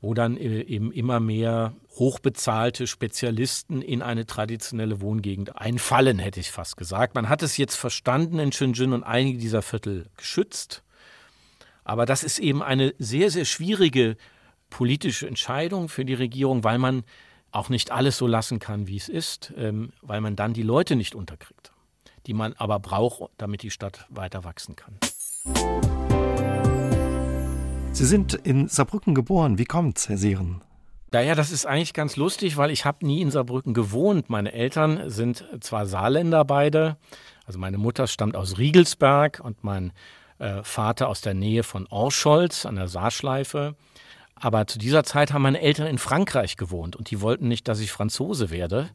wo dann äh, eben immer mehr hochbezahlte Spezialisten in eine traditionelle Wohngegend einfallen, hätte ich fast gesagt. Man hat es jetzt verstanden in Shenzhen und einige dieser Viertel geschützt. Aber das ist eben eine sehr, sehr schwierige politische Entscheidung für die Regierung, weil man auch nicht alles so lassen kann, wie es ist, ähm, weil man dann die Leute nicht unterkriegt, die man aber braucht, damit die Stadt weiter wachsen kann. Sie sind in Saarbrücken geboren. Wie kommt's, Herr Seeren? Naja, das ist eigentlich ganz lustig, weil ich habe nie in Saarbrücken gewohnt. Meine Eltern sind zwar Saarländer beide, also meine Mutter stammt aus Riegelsberg und mein äh, Vater aus der Nähe von Orscholz an der Saarschleife. Aber zu dieser Zeit haben meine Eltern in Frankreich gewohnt und die wollten nicht, dass ich Franzose werde.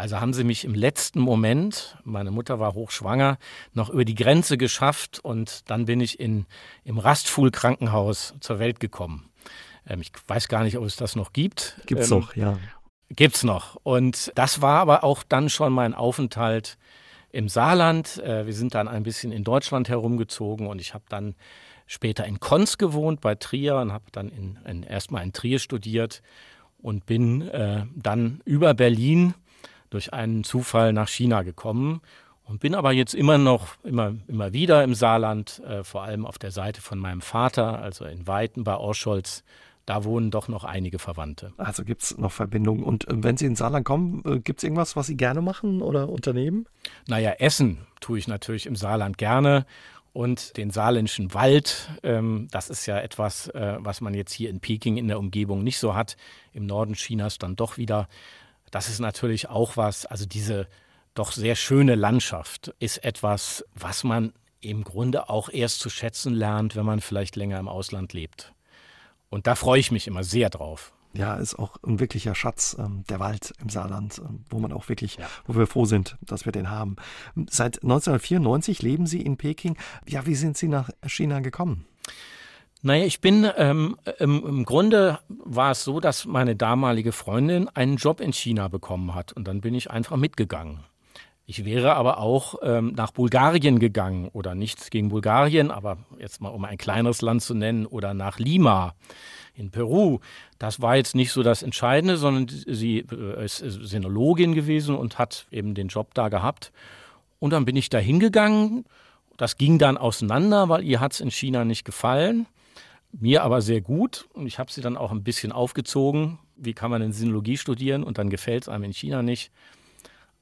Also haben sie mich im letzten Moment, meine Mutter war hochschwanger, noch über die Grenze geschafft und dann bin ich in, im Rastfuhl Krankenhaus zur Welt gekommen. Ähm, ich weiß gar nicht, ob es das noch gibt. Gibt's ähm, noch, ja. Gibt's noch. Und das war aber auch dann schon mein Aufenthalt im Saarland. Äh, wir sind dann ein bisschen in Deutschland herumgezogen und ich habe dann später in Konz gewohnt bei Trier und habe dann in, in, erstmal in Trier studiert und bin äh, dann über Berlin durch einen Zufall nach China gekommen und bin aber jetzt immer noch, immer, immer wieder im Saarland, äh, vor allem auf der Seite von meinem Vater, also in Weiten bei Orscholz. Da wohnen doch noch einige Verwandte. Also gibt es noch Verbindungen. Und äh, wenn Sie in Saarland kommen, äh, gibt es irgendwas, was Sie gerne machen oder unternehmen? Naja, Essen tue ich natürlich im Saarland gerne und den saarländischen Wald. Ähm, das ist ja etwas, äh, was man jetzt hier in Peking in der Umgebung nicht so hat. Im Norden Chinas dann doch wieder. Das ist natürlich auch was, also diese doch sehr schöne Landschaft ist etwas, was man im Grunde auch erst zu schätzen lernt, wenn man vielleicht länger im Ausland lebt. Und da freue ich mich immer sehr drauf ja, ist auch ein wirklicher Schatz, ähm, der Wald im Saarland, äh, wo man auch wirklich, ja. wo wir froh sind, dass wir den haben. Seit 1994 leben Sie in Peking. Ja, wie sind Sie nach China gekommen? Naja, ich bin ähm, im, im Grunde war es so, dass meine damalige Freundin einen Job in China bekommen hat und dann bin ich einfach mitgegangen. Ich wäre aber auch ähm, nach Bulgarien gegangen oder nichts gegen Bulgarien, aber jetzt mal um ein kleineres Land zu nennen oder nach Lima in Peru. Das war jetzt nicht so das Entscheidende, sondern sie äh, ist Sinologin gewesen und hat eben den Job da gehabt. Und dann bin ich da hingegangen. Das ging dann auseinander, weil ihr hat es in China nicht gefallen. Mir aber sehr gut. Und ich habe sie dann auch ein bisschen aufgezogen. Wie kann man denn Sinologie studieren? Und dann gefällt es einem in China nicht.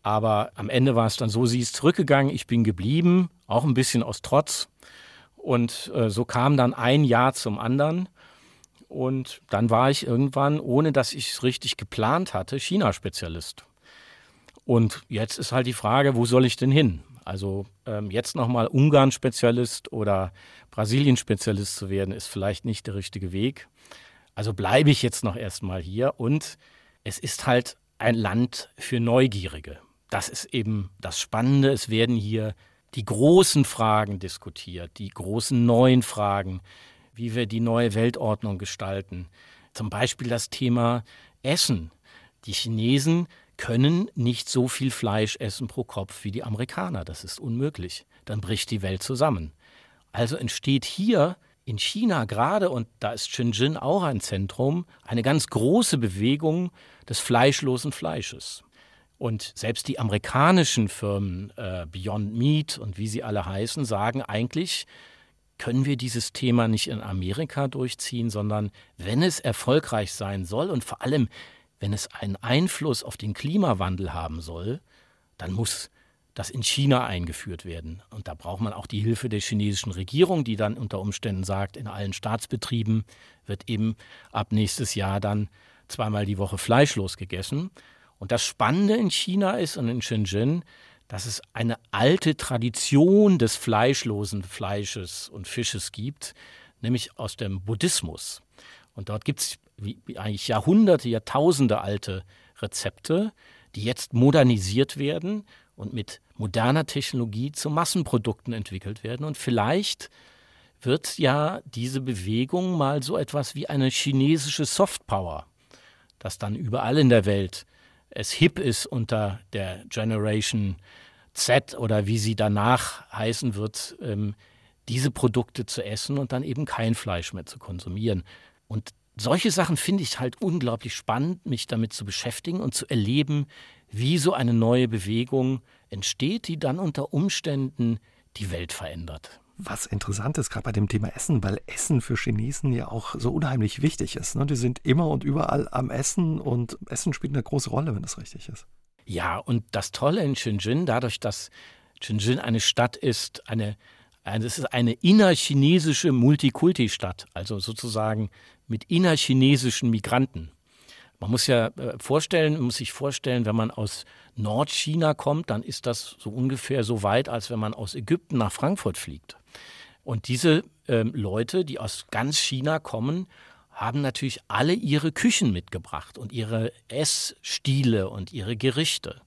Aber am Ende war es dann so, sie ist zurückgegangen, ich bin geblieben, auch ein bisschen aus Trotz. Und äh, so kam dann ein Jahr zum anderen. Und dann war ich irgendwann, ohne dass ich es richtig geplant hatte, China-Spezialist. Und jetzt ist halt die Frage, wo soll ich denn hin? Also ähm, jetzt nochmal Ungarn-Spezialist oder Brasilien-Spezialist zu werden, ist vielleicht nicht der richtige Weg. Also bleibe ich jetzt noch erstmal hier. Und es ist halt ein Land für Neugierige. Das ist eben das Spannende. Es werden hier die großen Fragen diskutiert, die großen neuen Fragen wie wir die neue Weltordnung gestalten. Zum Beispiel das Thema Essen. Die Chinesen können nicht so viel Fleisch essen pro Kopf wie die Amerikaner. Das ist unmöglich. Dann bricht die Welt zusammen. Also entsteht hier in China gerade, und da ist Shenzhen auch ein Zentrum, eine ganz große Bewegung des fleischlosen Fleisches. Und selbst die amerikanischen Firmen, äh, Beyond Meat und wie sie alle heißen, sagen eigentlich, können wir dieses Thema nicht in Amerika durchziehen, sondern wenn es erfolgreich sein soll und vor allem, wenn es einen Einfluss auf den Klimawandel haben soll, dann muss das in China eingeführt werden. Und da braucht man auch die Hilfe der chinesischen Regierung, die dann unter Umständen sagt, in allen Staatsbetrieben wird eben ab nächstes Jahr dann zweimal die Woche fleischlos gegessen. Und das Spannende in China ist und in Shenzhen, dass es eine alte Tradition des fleischlosen Fleisches und Fisches gibt, nämlich aus dem Buddhismus. Und dort gibt es eigentlich Jahrhunderte, Jahrtausende alte Rezepte, die jetzt modernisiert werden und mit moderner Technologie zu Massenprodukten entwickelt werden. Und vielleicht wird ja diese Bewegung mal so etwas wie eine chinesische Softpower, das dann überall in der Welt es hip ist unter der Generation Z oder wie sie danach heißen wird, ähm, diese Produkte zu essen und dann eben kein Fleisch mehr zu konsumieren. Und solche Sachen finde ich halt unglaublich spannend, mich damit zu beschäftigen und zu erleben, wie so eine neue Bewegung entsteht, die dann unter Umständen die Welt verändert was interessant ist, gerade bei dem Thema Essen, weil Essen für Chinesen ja auch so unheimlich wichtig ist. Ne? Die sind immer und überall am Essen und Essen spielt eine große Rolle, wenn das richtig ist. Ja, und das Tolle in Shenzhen, dadurch, dass Shenzhen eine Stadt ist, eine, es ist eine innerchinesische Multikulti-Stadt, also sozusagen mit innerchinesischen Migranten. Man muss ja äh, vorstellen, muss sich vorstellen, wenn man aus Nordchina kommt, dann ist das so ungefähr so weit, als wenn man aus Ägypten nach Frankfurt fliegt. Und diese ähm, Leute, die aus ganz China kommen, haben natürlich alle ihre Küchen mitgebracht und ihre Essstile und ihre Gerichte,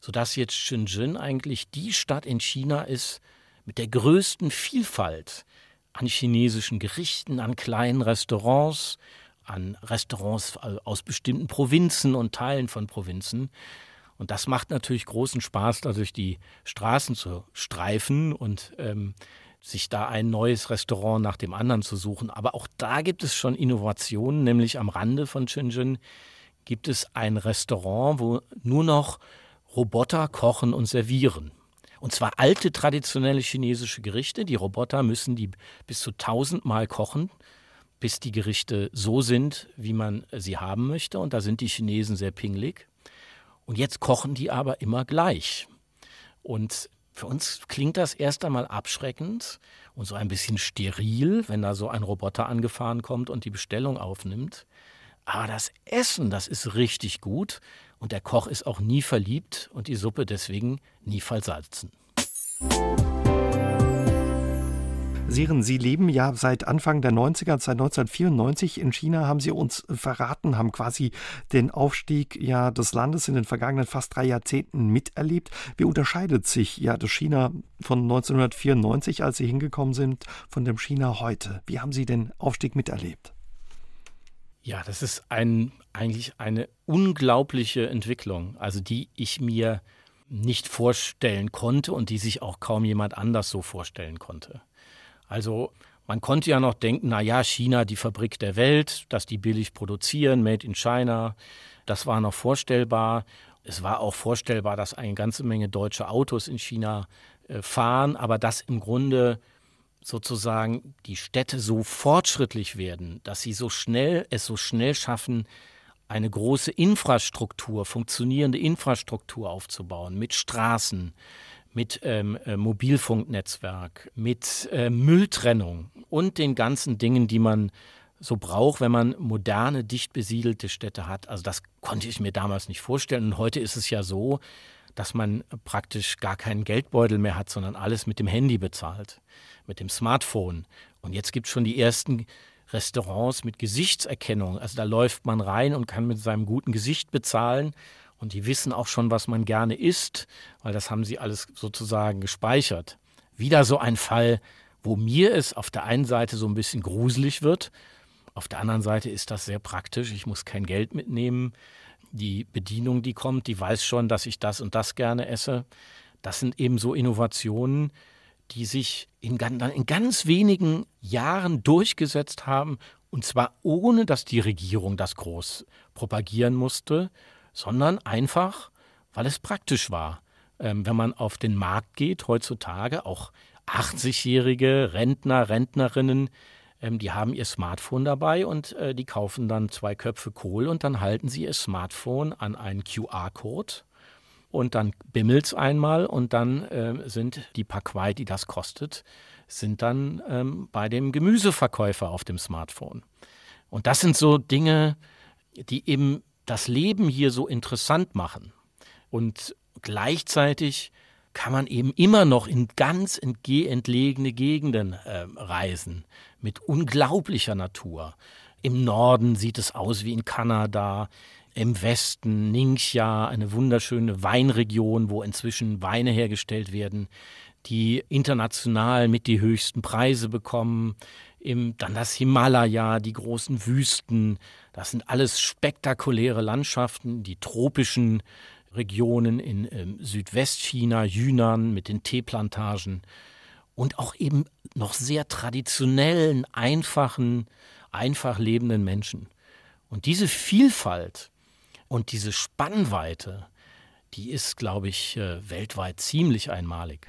sodass jetzt Shenzhen eigentlich die Stadt in China ist mit der größten Vielfalt an chinesischen Gerichten, an kleinen Restaurants, an Restaurants aus bestimmten Provinzen und Teilen von Provinzen. Und das macht natürlich großen Spaß, da durch die Straßen zu streifen und ähm, sich da ein neues Restaurant nach dem anderen zu suchen. Aber auch da gibt es schon Innovationen, nämlich am Rande von Shenzhen gibt es ein Restaurant, wo nur noch Roboter kochen und servieren. Und zwar alte traditionelle chinesische Gerichte. Die Roboter müssen die bis zu tausendmal kochen bis die Gerichte so sind, wie man sie haben möchte. Und da sind die Chinesen sehr pingelig. Und jetzt kochen die aber immer gleich. Und für uns klingt das erst einmal abschreckend und so ein bisschen steril, wenn da so ein Roboter angefahren kommt und die Bestellung aufnimmt. Aber das Essen, das ist richtig gut und der Koch ist auch nie verliebt und die Suppe deswegen nie versalzen. Siren, Sie leben ja seit Anfang der 90er, seit 1994 in China, haben Sie uns verraten, haben quasi den Aufstieg ja des Landes in den vergangenen fast drei Jahrzehnten miterlebt. Wie unterscheidet sich ja das China von 1994, als Sie hingekommen sind, von dem China heute? Wie haben Sie den Aufstieg miterlebt? Ja, das ist ein, eigentlich eine unglaubliche Entwicklung, also die ich mir nicht vorstellen konnte und die sich auch kaum jemand anders so vorstellen konnte. Also man konnte ja noch denken, na ja, China die Fabrik der Welt, dass die billig produzieren, made in China, das war noch vorstellbar. Es war auch vorstellbar, dass eine ganze Menge deutsche Autos in China äh, fahren, aber dass im Grunde sozusagen die Städte so fortschrittlich werden, dass sie so schnell es so schnell schaffen, eine große Infrastruktur, funktionierende Infrastruktur aufzubauen mit Straßen, mit ähm, äh, Mobilfunknetzwerk, mit äh, Mülltrennung und den ganzen Dingen, die man so braucht, wenn man moderne, dicht besiedelte Städte hat. Also das konnte ich mir damals nicht vorstellen. Und heute ist es ja so, dass man praktisch gar keinen Geldbeutel mehr hat, sondern alles mit dem Handy bezahlt, mit dem Smartphone. Und jetzt gibt es schon die ersten Restaurants mit Gesichtserkennung. Also da läuft man rein und kann mit seinem guten Gesicht bezahlen. Und die wissen auch schon, was man gerne isst, weil das haben sie alles sozusagen gespeichert. Wieder so ein Fall, wo mir es auf der einen Seite so ein bisschen gruselig wird, auf der anderen Seite ist das sehr praktisch. Ich muss kein Geld mitnehmen. Die Bedienung, die kommt, die weiß schon, dass ich das und das gerne esse. Das sind eben so Innovationen, die sich in, in ganz wenigen Jahren durchgesetzt haben, und zwar ohne, dass die Regierung das groß propagieren musste, sondern einfach, weil es praktisch war. Ähm, wenn man auf den Markt geht heutzutage, auch 80-jährige Rentner, Rentnerinnen, ähm, die haben ihr Smartphone dabei und äh, die kaufen dann zwei Köpfe Kohl und dann halten sie ihr Smartphone an einen QR-Code und dann bimmelt es einmal und dann äh, sind die paar die das kostet, sind dann ähm, bei dem Gemüseverkäufer auf dem Smartphone. Und das sind so Dinge, die eben das Leben hier so interessant machen. Und gleichzeitig kann man eben immer noch in ganz entlegene Gegenden äh, reisen mit unglaublicher Natur. Im Norden sieht es aus wie in Kanada, im Westen Ningxia, eine wunderschöne Weinregion, wo inzwischen Weine hergestellt werden, die international mit die höchsten Preise bekommen. Im, dann das Himalaya, die großen Wüsten. Das sind alles spektakuläre Landschaften, die tropischen Regionen in ähm, Südwestchina, Yunnan mit den Teeplantagen und auch eben noch sehr traditionellen, einfachen, einfach lebenden Menschen. Und diese Vielfalt und diese Spannweite, die ist, glaube ich, äh, weltweit ziemlich einmalig.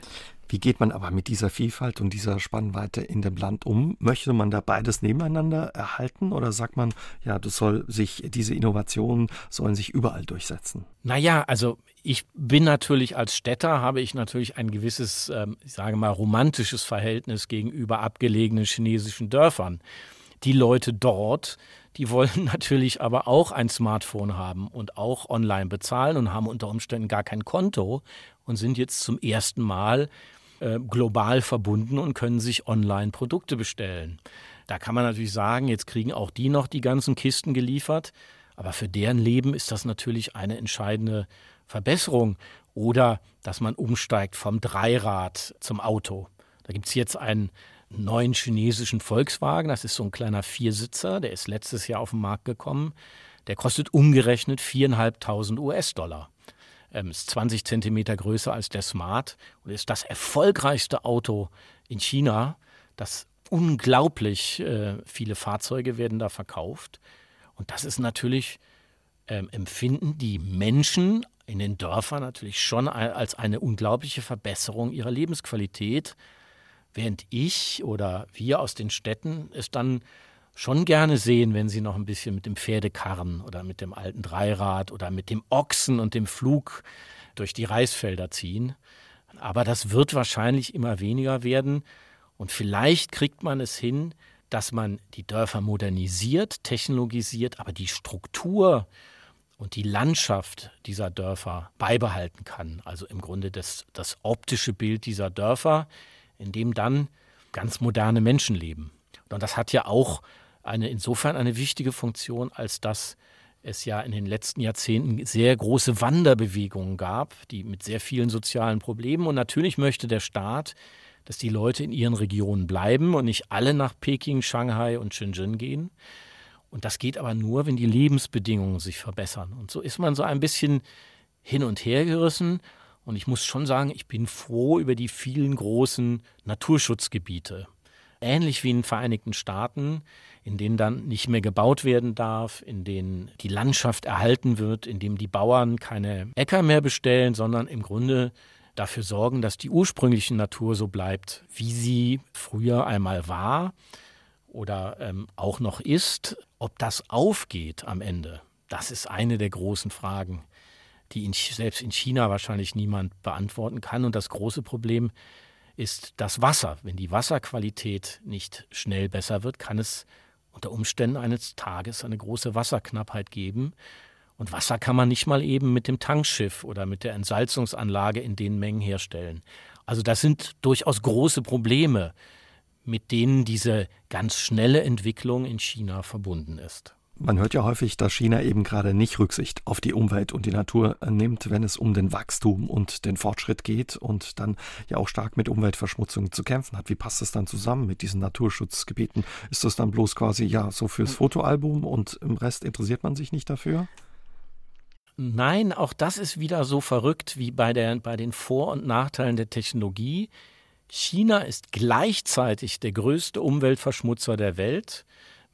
Wie geht man aber mit dieser Vielfalt und dieser Spannweite in dem Land um? Möchte man da beides nebeneinander erhalten oder sagt man, ja, das soll sich, diese Innovationen sollen sich überall durchsetzen? Naja, also ich bin natürlich als Städter, habe ich natürlich ein gewisses, ähm, ich sage mal, romantisches Verhältnis gegenüber abgelegenen chinesischen Dörfern. Die Leute dort, die wollen natürlich aber auch ein Smartphone haben und auch online bezahlen und haben unter Umständen gar kein Konto und sind jetzt zum ersten Mal äh, global verbunden und können sich online Produkte bestellen. Da kann man natürlich sagen, jetzt kriegen auch die noch die ganzen Kisten geliefert, aber für deren Leben ist das natürlich eine entscheidende Verbesserung. Oder dass man umsteigt vom Dreirad zum Auto. Da gibt es jetzt einen neuen chinesischen Volkswagen, das ist so ein kleiner Viersitzer, der ist letztes Jahr auf den Markt gekommen. Der kostet umgerechnet 4.500 US-Dollar ähm, ist 20 Zentimeter größer als der Smart und ist das erfolgreichste Auto in China. Das unglaublich äh, viele Fahrzeuge werden da verkauft. Und das ist natürlich, ähm, empfinden die Menschen in den Dörfern natürlich schon als eine unglaubliche Verbesserung ihrer Lebensqualität, während ich oder wir aus den Städten es dann schon gerne sehen, wenn sie noch ein bisschen mit dem Pferdekarren oder mit dem alten Dreirad oder mit dem Ochsen und dem Flug durch die Reisfelder ziehen. Aber das wird wahrscheinlich immer weniger werden. Und vielleicht kriegt man es hin, dass man die Dörfer modernisiert, technologisiert, aber die Struktur und die Landschaft dieser Dörfer beibehalten kann. Also im Grunde das, das optische Bild dieser Dörfer, in dem dann ganz moderne Menschen leben. Und das hat ja auch eine, insofern eine wichtige Funktion, als dass es ja in den letzten Jahrzehnten sehr große Wanderbewegungen gab, die mit sehr vielen sozialen Problemen. Und natürlich möchte der Staat, dass die Leute in ihren Regionen bleiben und nicht alle nach Peking, Shanghai und Shenzhen gehen. Und das geht aber nur, wenn die Lebensbedingungen sich verbessern. Und so ist man so ein bisschen hin und her gerissen. Und ich muss schon sagen, ich bin froh über die vielen großen Naturschutzgebiete. Ähnlich wie in den Vereinigten Staaten, in denen dann nicht mehr gebaut werden darf, in denen die Landschaft erhalten wird, in dem die Bauern keine Äcker mehr bestellen, sondern im Grunde dafür sorgen, dass die ursprüngliche Natur so bleibt, wie sie früher einmal war oder ähm, auch noch ist. Ob das aufgeht am Ende, das ist eine der großen Fragen, die in, selbst in China wahrscheinlich niemand beantworten kann. Und das große Problem ist das Wasser. Wenn die Wasserqualität nicht schnell besser wird, kann es unter Umständen eines Tages eine große Wasserknappheit geben. Und Wasser kann man nicht mal eben mit dem Tankschiff oder mit der Entsalzungsanlage in den Mengen herstellen. Also das sind durchaus große Probleme, mit denen diese ganz schnelle Entwicklung in China verbunden ist. Man hört ja häufig, dass China eben gerade nicht Rücksicht auf die Umwelt und die Natur nimmt, wenn es um den Wachstum und den Fortschritt geht und dann ja auch stark mit Umweltverschmutzung zu kämpfen hat. Wie passt das dann zusammen mit diesen Naturschutzgebieten? Ist das dann bloß quasi ja so fürs Fotoalbum und im Rest interessiert man sich nicht dafür? Nein, auch das ist wieder so verrückt wie bei, der, bei den Vor- und Nachteilen der Technologie. China ist gleichzeitig der größte Umweltverschmutzer der Welt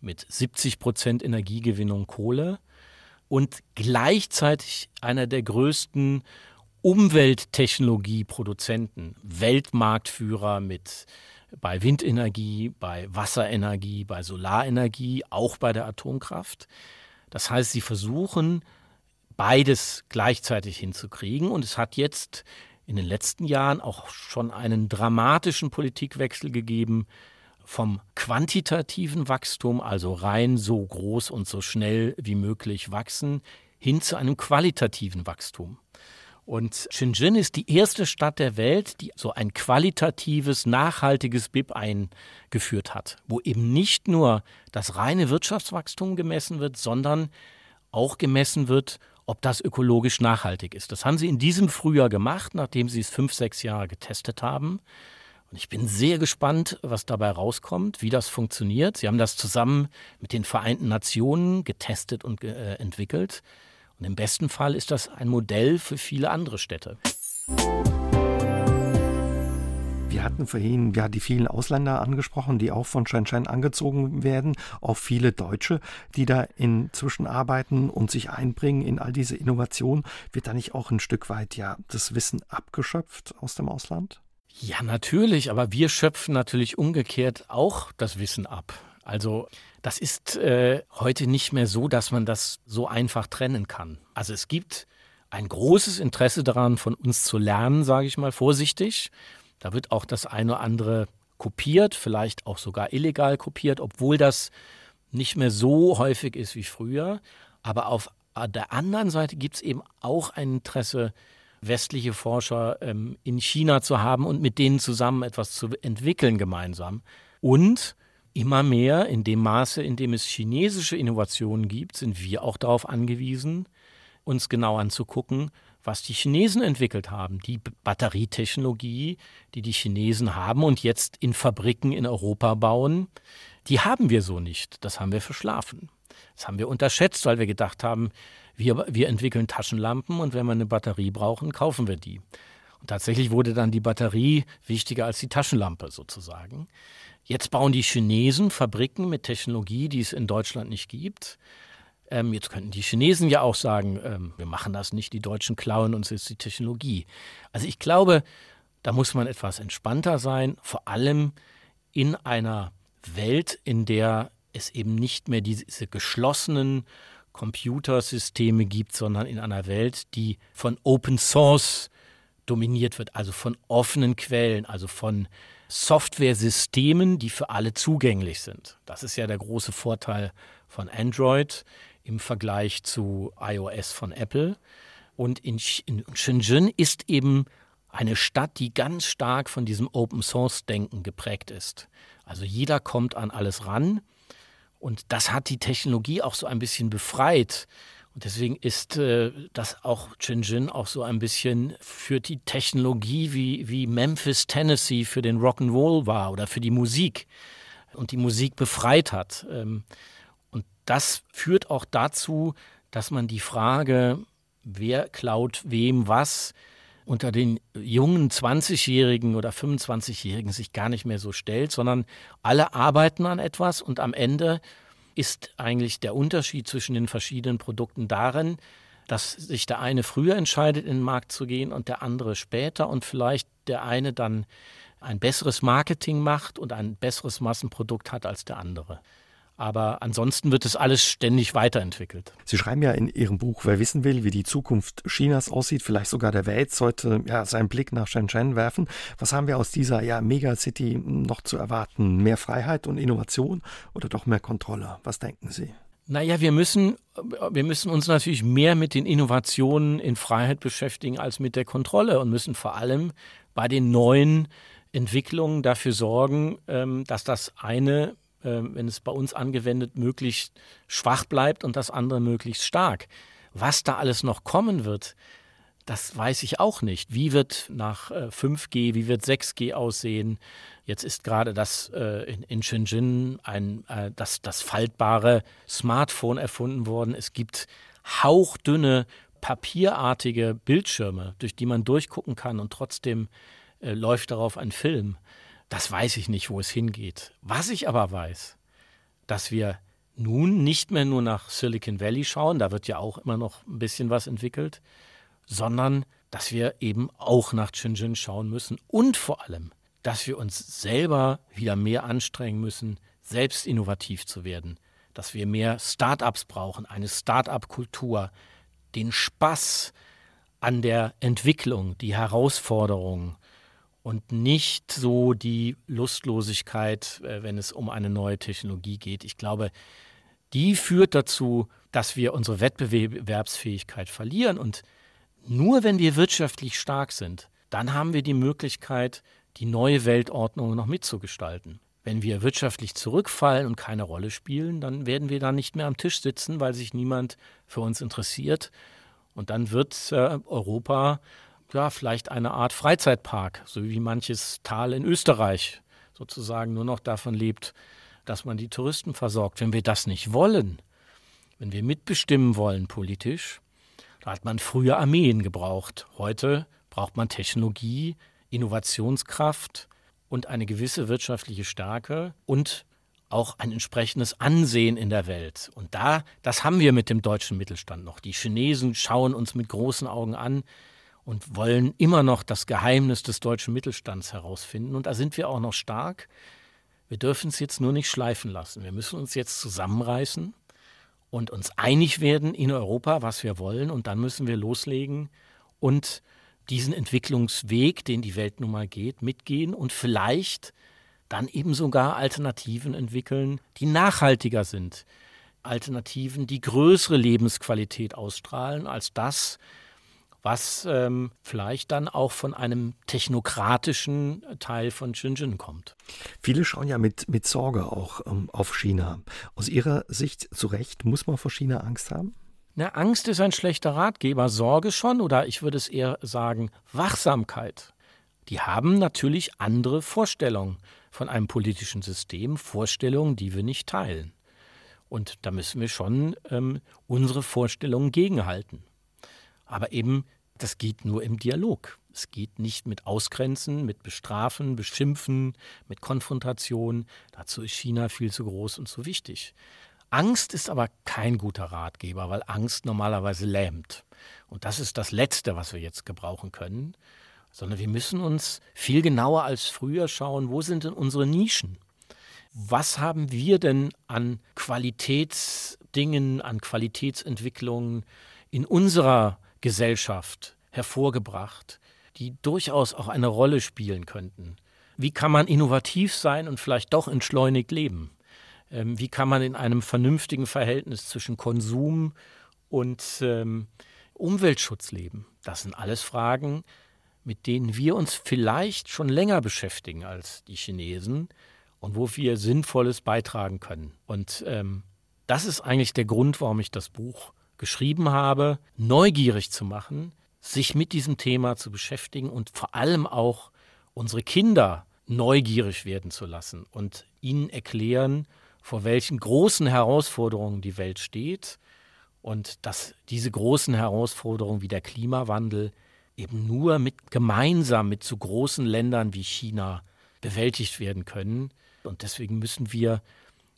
mit 70 Prozent Energiegewinnung Kohle und gleichzeitig einer der größten Umwelttechnologieproduzenten, Weltmarktführer mit bei Windenergie, bei Wasserenergie, bei Solarenergie, auch bei der Atomkraft. Das heißt, sie versuchen beides gleichzeitig hinzukriegen und es hat jetzt in den letzten Jahren auch schon einen dramatischen Politikwechsel gegeben vom quantitativen Wachstum, also rein so groß und so schnell wie möglich wachsen, hin zu einem qualitativen Wachstum. Und Shenzhen ist die erste Stadt der Welt, die so ein qualitatives, nachhaltiges BIP eingeführt hat, wo eben nicht nur das reine Wirtschaftswachstum gemessen wird, sondern auch gemessen wird, ob das ökologisch nachhaltig ist. Das haben sie in diesem Frühjahr gemacht, nachdem sie es fünf, sechs Jahre getestet haben. Und ich bin sehr gespannt, was dabei rauskommt, wie das funktioniert. Sie haben das zusammen mit den Vereinten Nationen getestet und äh, entwickelt. Und im besten Fall ist das ein Modell für viele andere Städte. Wir hatten vorhin ja die vielen Ausländer angesprochen, die auch von Shenzhen angezogen werden, auch viele Deutsche, die da inzwischen arbeiten und sich einbringen in all diese Innovationen. Wird da nicht auch ein Stück weit ja das Wissen abgeschöpft aus dem Ausland? Ja, natürlich, aber wir schöpfen natürlich umgekehrt auch das Wissen ab. Also das ist äh, heute nicht mehr so, dass man das so einfach trennen kann. Also es gibt ein großes Interesse daran, von uns zu lernen, sage ich mal vorsichtig. Da wird auch das eine oder andere kopiert, vielleicht auch sogar illegal kopiert, obwohl das nicht mehr so häufig ist wie früher. Aber auf der anderen Seite gibt es eben auch ein Interesse westliche Forscher ähm, in China zu haben und mit denen zusammen etwas zu entwickeln gemeinsam. Und immer mehr, in dem Maße, in dem es chinesische Innovationen gibt, sind wir auch darauf angewiesen, uns genau anzugucken, was die Chinesen entwickelt haben. Die Batterietechnologie, die die Chinesen haben und jetzt in Fabriken in Europa bauen, die haben wir so nicht. Das haben wir verschlafen. Das haben wir unterschätzt, weil wir gedacht haben, wir, wir entwickeln Taschenlampen und wenn wir eine Batterie brauchen, kaufen wir die. Und tatsächlich wurde dann die Batterie wichtiger als die Taschenlampe sozusagen. Jetzt bauen die Chinesen Fabriken mit Technologie, die es in Deutschland nicht gibt. Ähm, jetzt könnten die Chinesen ja auch sagen, ähm, wir machen das nicht, die Deutschen klauen uns jetzt die Technologie. Also ich glaube, da muss man etwas entspannter sein, vor allem in einer Welt, in der es eben nicht mehr diese geschlossenen Computersysteme gibt, sondern in einer Welt, die von Open Source dominiert wird, also von offenen Quellen, also von Softwaresystemen, die für alle zugänglich sind. Das ist ja der große Vorteil von Android im Vergleich zu iOS von Apple. Und in, in Shenzhen ist eben eine Stadt, die ganz stark von diesem Open Source Denken geprägt ist. Also jeder kommt an alles ran. Und das hat die Technologie auch so ein bisschen befreit. Und deswegen ist äh, das auch Shenzhen auch so ein bisschen für die Technologie wie, wie Memphis, Tennessee für den Rock'n'Roll war oder für die Musik und die Musik befreit hat. Ähm, und das führt auch dazu, dass man die Frage, wer klaut wem was, unter den jungen 20-Jährigen oder 25-Jährigen sich gar nicht mehr so stellt, sondern alle arbeiten an etwas und am Ende ist eigentlich der Unterschied zwischen den verschiedenen Produkten darin, dass sich der eine früher entscheidet, in den Markt zu gehen und der andere später und vielleicht der eine dann ein besseres Marketing macht und ein besseres Massenprodukt hat als der andere. Aber ansonsten wird es alles ständig weiterentwickelt. Sie schreiben ja in Ihrem Buch, wer wissen will, wie die Zukunft Chinas aussieht, vielleicht sogar der Welt, sollte ja seinen Blick nach Shenzhen werfen. Was haben wir aus dieser ja, Megacity noch zu erwarten? Mehr Freiheit und Innovation oder doch mehr Kontrolle? Was denken Sie? Naja, wir müssen, wir müssen uns natürlich mehr mit den Innovationen in Freiheit beschäftigen als mit der Kontrolle und müssen vor allem bei den neuen Entwicklungen dafür sorgen, ähm, dass das eine wenn es bei uns angewendet, möglichst schwach bleibt und das andere möglichst stark. Was da alles noch kommen wird, das weiß ich auch nicht. Wie wird nach 5G, äh, wie wird 6G aussehen? Jetzt ist gerade das äh, in, in Shenzhen ein, äh, das, das faltbare Smartphone erfunden worden. Es gibt hauchdünne, papierartige Bildschirme, durch die man durchgucken kann und trotzdem läuft darauf ein Film. Das weiß ich nicht, wo es hingeht. Was ich aber weiß, dass wir nun nicht mehr nur nach Silicon Valley schauen, da wird ja auch immer noch ein bisschen was entwickelt, sondern dass wir eben auch nach Shenzhen schauen müssen und vor allem, dass wir uns selber wieder mehr anstrengen müssen, selbst innovativ zu werden, dass wir mehr Start-ups brauchen, eine Start-up-Kultur, den Spaß an der Entwicklung, die Herausforderungen, und nicht so die Lustlosigkeit, äh, wenn es um eine neue Technologie geht. Ich glaube, die führt dazu, dass wir unsere Wettbewerbsfähigkeit verlieren. Und nur wenn wir wirtschaftlich stark sind, dann haben wir die Möglichkeit, die neue Weltordnung noch mitzugestalten. Wenn wir wirtschaftlich zurückfallen und keine Rolle spielen, dann werden wir da nicht mehr am Tisch sitzen, weil sich niemand für uns interessiert. Und dann wird äh, Europa ja, vielleicht eine Art Freizeitpark, so wie manches Tal in Österreich sozusagen nur noch davon lebt, dass man die Touristen versorgt. Wenn wir das nicht wollen, wenn wir mitbestimmen wollen politisch, da hat man früher Armeen gebraucht. Heute braucht man Technologie, Innovationskraft und eine gewisse wirtschaftliche Stärke und auch ein entsprechendes Ansehen in der Welt. Und da, das haben wir mit dem deutschen Mittelstand noch. Die Chinesen schauen uns mit großen Augen an und wollen immer noch das Geheimnis des deutschen Mittelstands herausfinden. Und da sind wir auch noch stark. Wir dürfen es jetzt nur nicht schleifen lassen. Wir müssen uns jetzt zusammenreißen und uns einig werden in Europa, was wir wollen. Und dann müssen wir loslegen und diesen Entwicklungsweg, den die Welt nun mal geht, mitgehen und vielleicht dann eben sogar Alternativen entwickeln, die nachhaltiger sind. Alternativen, die größere Lebensqualität ausstrahlen als das, was ähm, vielleicht dann auch von einem technokratischen Teil von Shenzhen kommt. Viele schauen ja mit, mit Sorge auch ähm, auf China. Aus Ihrer Sicht zu Recht, muss man vor China Angst haben? Na, Angst ist ein schlechter Ratgeber, Sorge schon oder ich würde es eher sagen Wachsamkeit. Die haben natürlich andere Vorstellungen von einem politischen System, Vorstellungen, die wir nicht teilen. Und da müssen wir schon ähm, unsere Vorstellungen gegenhalten. Aber eben das geht nur im Dialog. Es geht nicht mit Ausgrenzen, mit Bestrafen, Beschimpfen, mit Konfrontation. Dazu ist China viel zu groß und zu wichtig. Angst ist aber kein guter Ratgeber, weil Angst normalerweise lähmt. Und das ist das Letzte, was wir jetzt gebrauchen können. Sondern wir müssen uns viel genauer als früher schauen, wo sind denn unsere Nischen? Was haben wir denn an Qualitätsdingen, an Qualitätsentwicklungen in unserer Gesellschaft hervorgebracht, die durchaus auch eine Rolle spielen könnten. Wie kann man innovativ sein und vielleicht doch entschleunigt leben? Ähm, wie kann man in einem vernünftigen Verhältnis zwischen Konsum und ähm, Umweltschutz leben? Das sind alles Fragen, mit denen wir uns vielleicht schon länger beschäftigen als die Chinesen und wo wir Sinnvolles beitragen können. Und ähm, das ist eigentlich der Grund, warum ich das Buch geschrieben habe, neugierig zu machen, sich mit diesem Thema zu beschäftigen und vor allem auch unsere Kinder neugierig werden zu lassen und ihnen erklären, vor welchen großen Herausforderungen die Welt steht und dass diese großen Herausforderungen wie der Klimawandel eben nur mit gemeinsam mit so großen Ländern wie China bewältigt werden können. Und deswegen müssen wir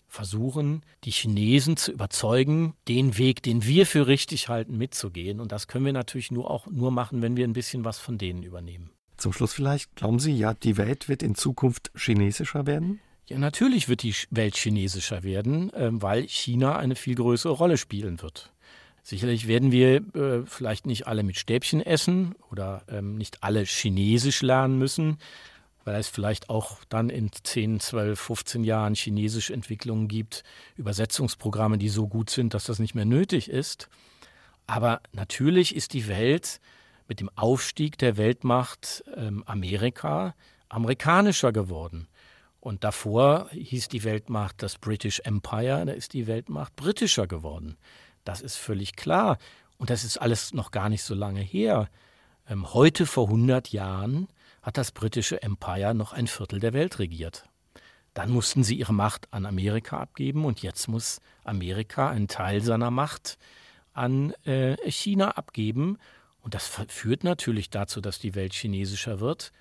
versuchen, die Chinesen zu überzeugen, den Weg, den wir für richtig halten, mitzugehen. Und das können wir natürlich nur auch nur machen, wenn wir ein bisschen was von denen übernehmen. Zum Schluss vielleicht, glauben Sie, ja, die Welt wird in Zukunft chinesischer werden? Ja, natürlich wird die Welt chinesischer werden, ähm, weil China eine viel größere Rolle spielen wird. Sicherlich werden wir äh, vielleicht nicht alle mit Stäbchen essen oder ähm, nicht alle Chinesisch lernen müssen, weil es vielleicht auch dann in 10, 12, 15 Jahren chinesische Entwicklungen gibt, Übersetzungsprogramme, die so gut sind, dass das nicht mehr nötig ist. Aber natürlich ist die Welt mit dem Aufstieg der Weltmacht ähm, Amerika amerikanischer geworden. Und davor hieß die Weltmacht das British Empire, da ist die Weltmacht britischer geworden. Das ist völlig klar. Und das ist alles noch gar nicht so lange her. Ähm, heute vor 100 Jahren hat das britische Empire noch ein Viertel der Welt regiert. Dann mussten sie ihre Macht an Amerika abgeben und jetzt muss Amerika einen Teil seiner Macht an äh, China abgeben. Und das führt natürlich dazu, dass die Welt chinesischer wird.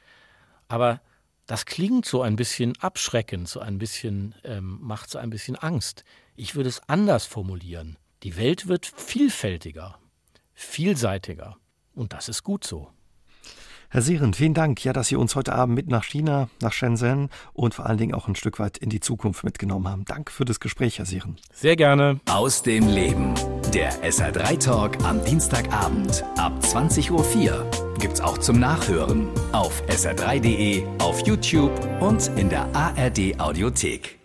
Aber das klingt so ein bisschen abschreckend, so ein bisschen, ähm, macht so ein bisschen Angst. Ich würde es anders formulieren. Die Welt wird vielfältiger, vielseitiger. Und das ist gut so. Herr Sieren, vielen Dank, ja, dass Sie uns heute Abend mit nach China, nach Shenzhen und vor allen Dingen auch ein Stück weit in die Zukunft mitgenommen haben. Danke für das Gespräch, Herr Sieren. Sehr gerne. Aus dem Leben. Der SR3 Talk am Dienstagabend ab 20.04 Uhr gibt's auch zum Nachhören auf sr3.de, auf YouTube und in der ARD Audiothek.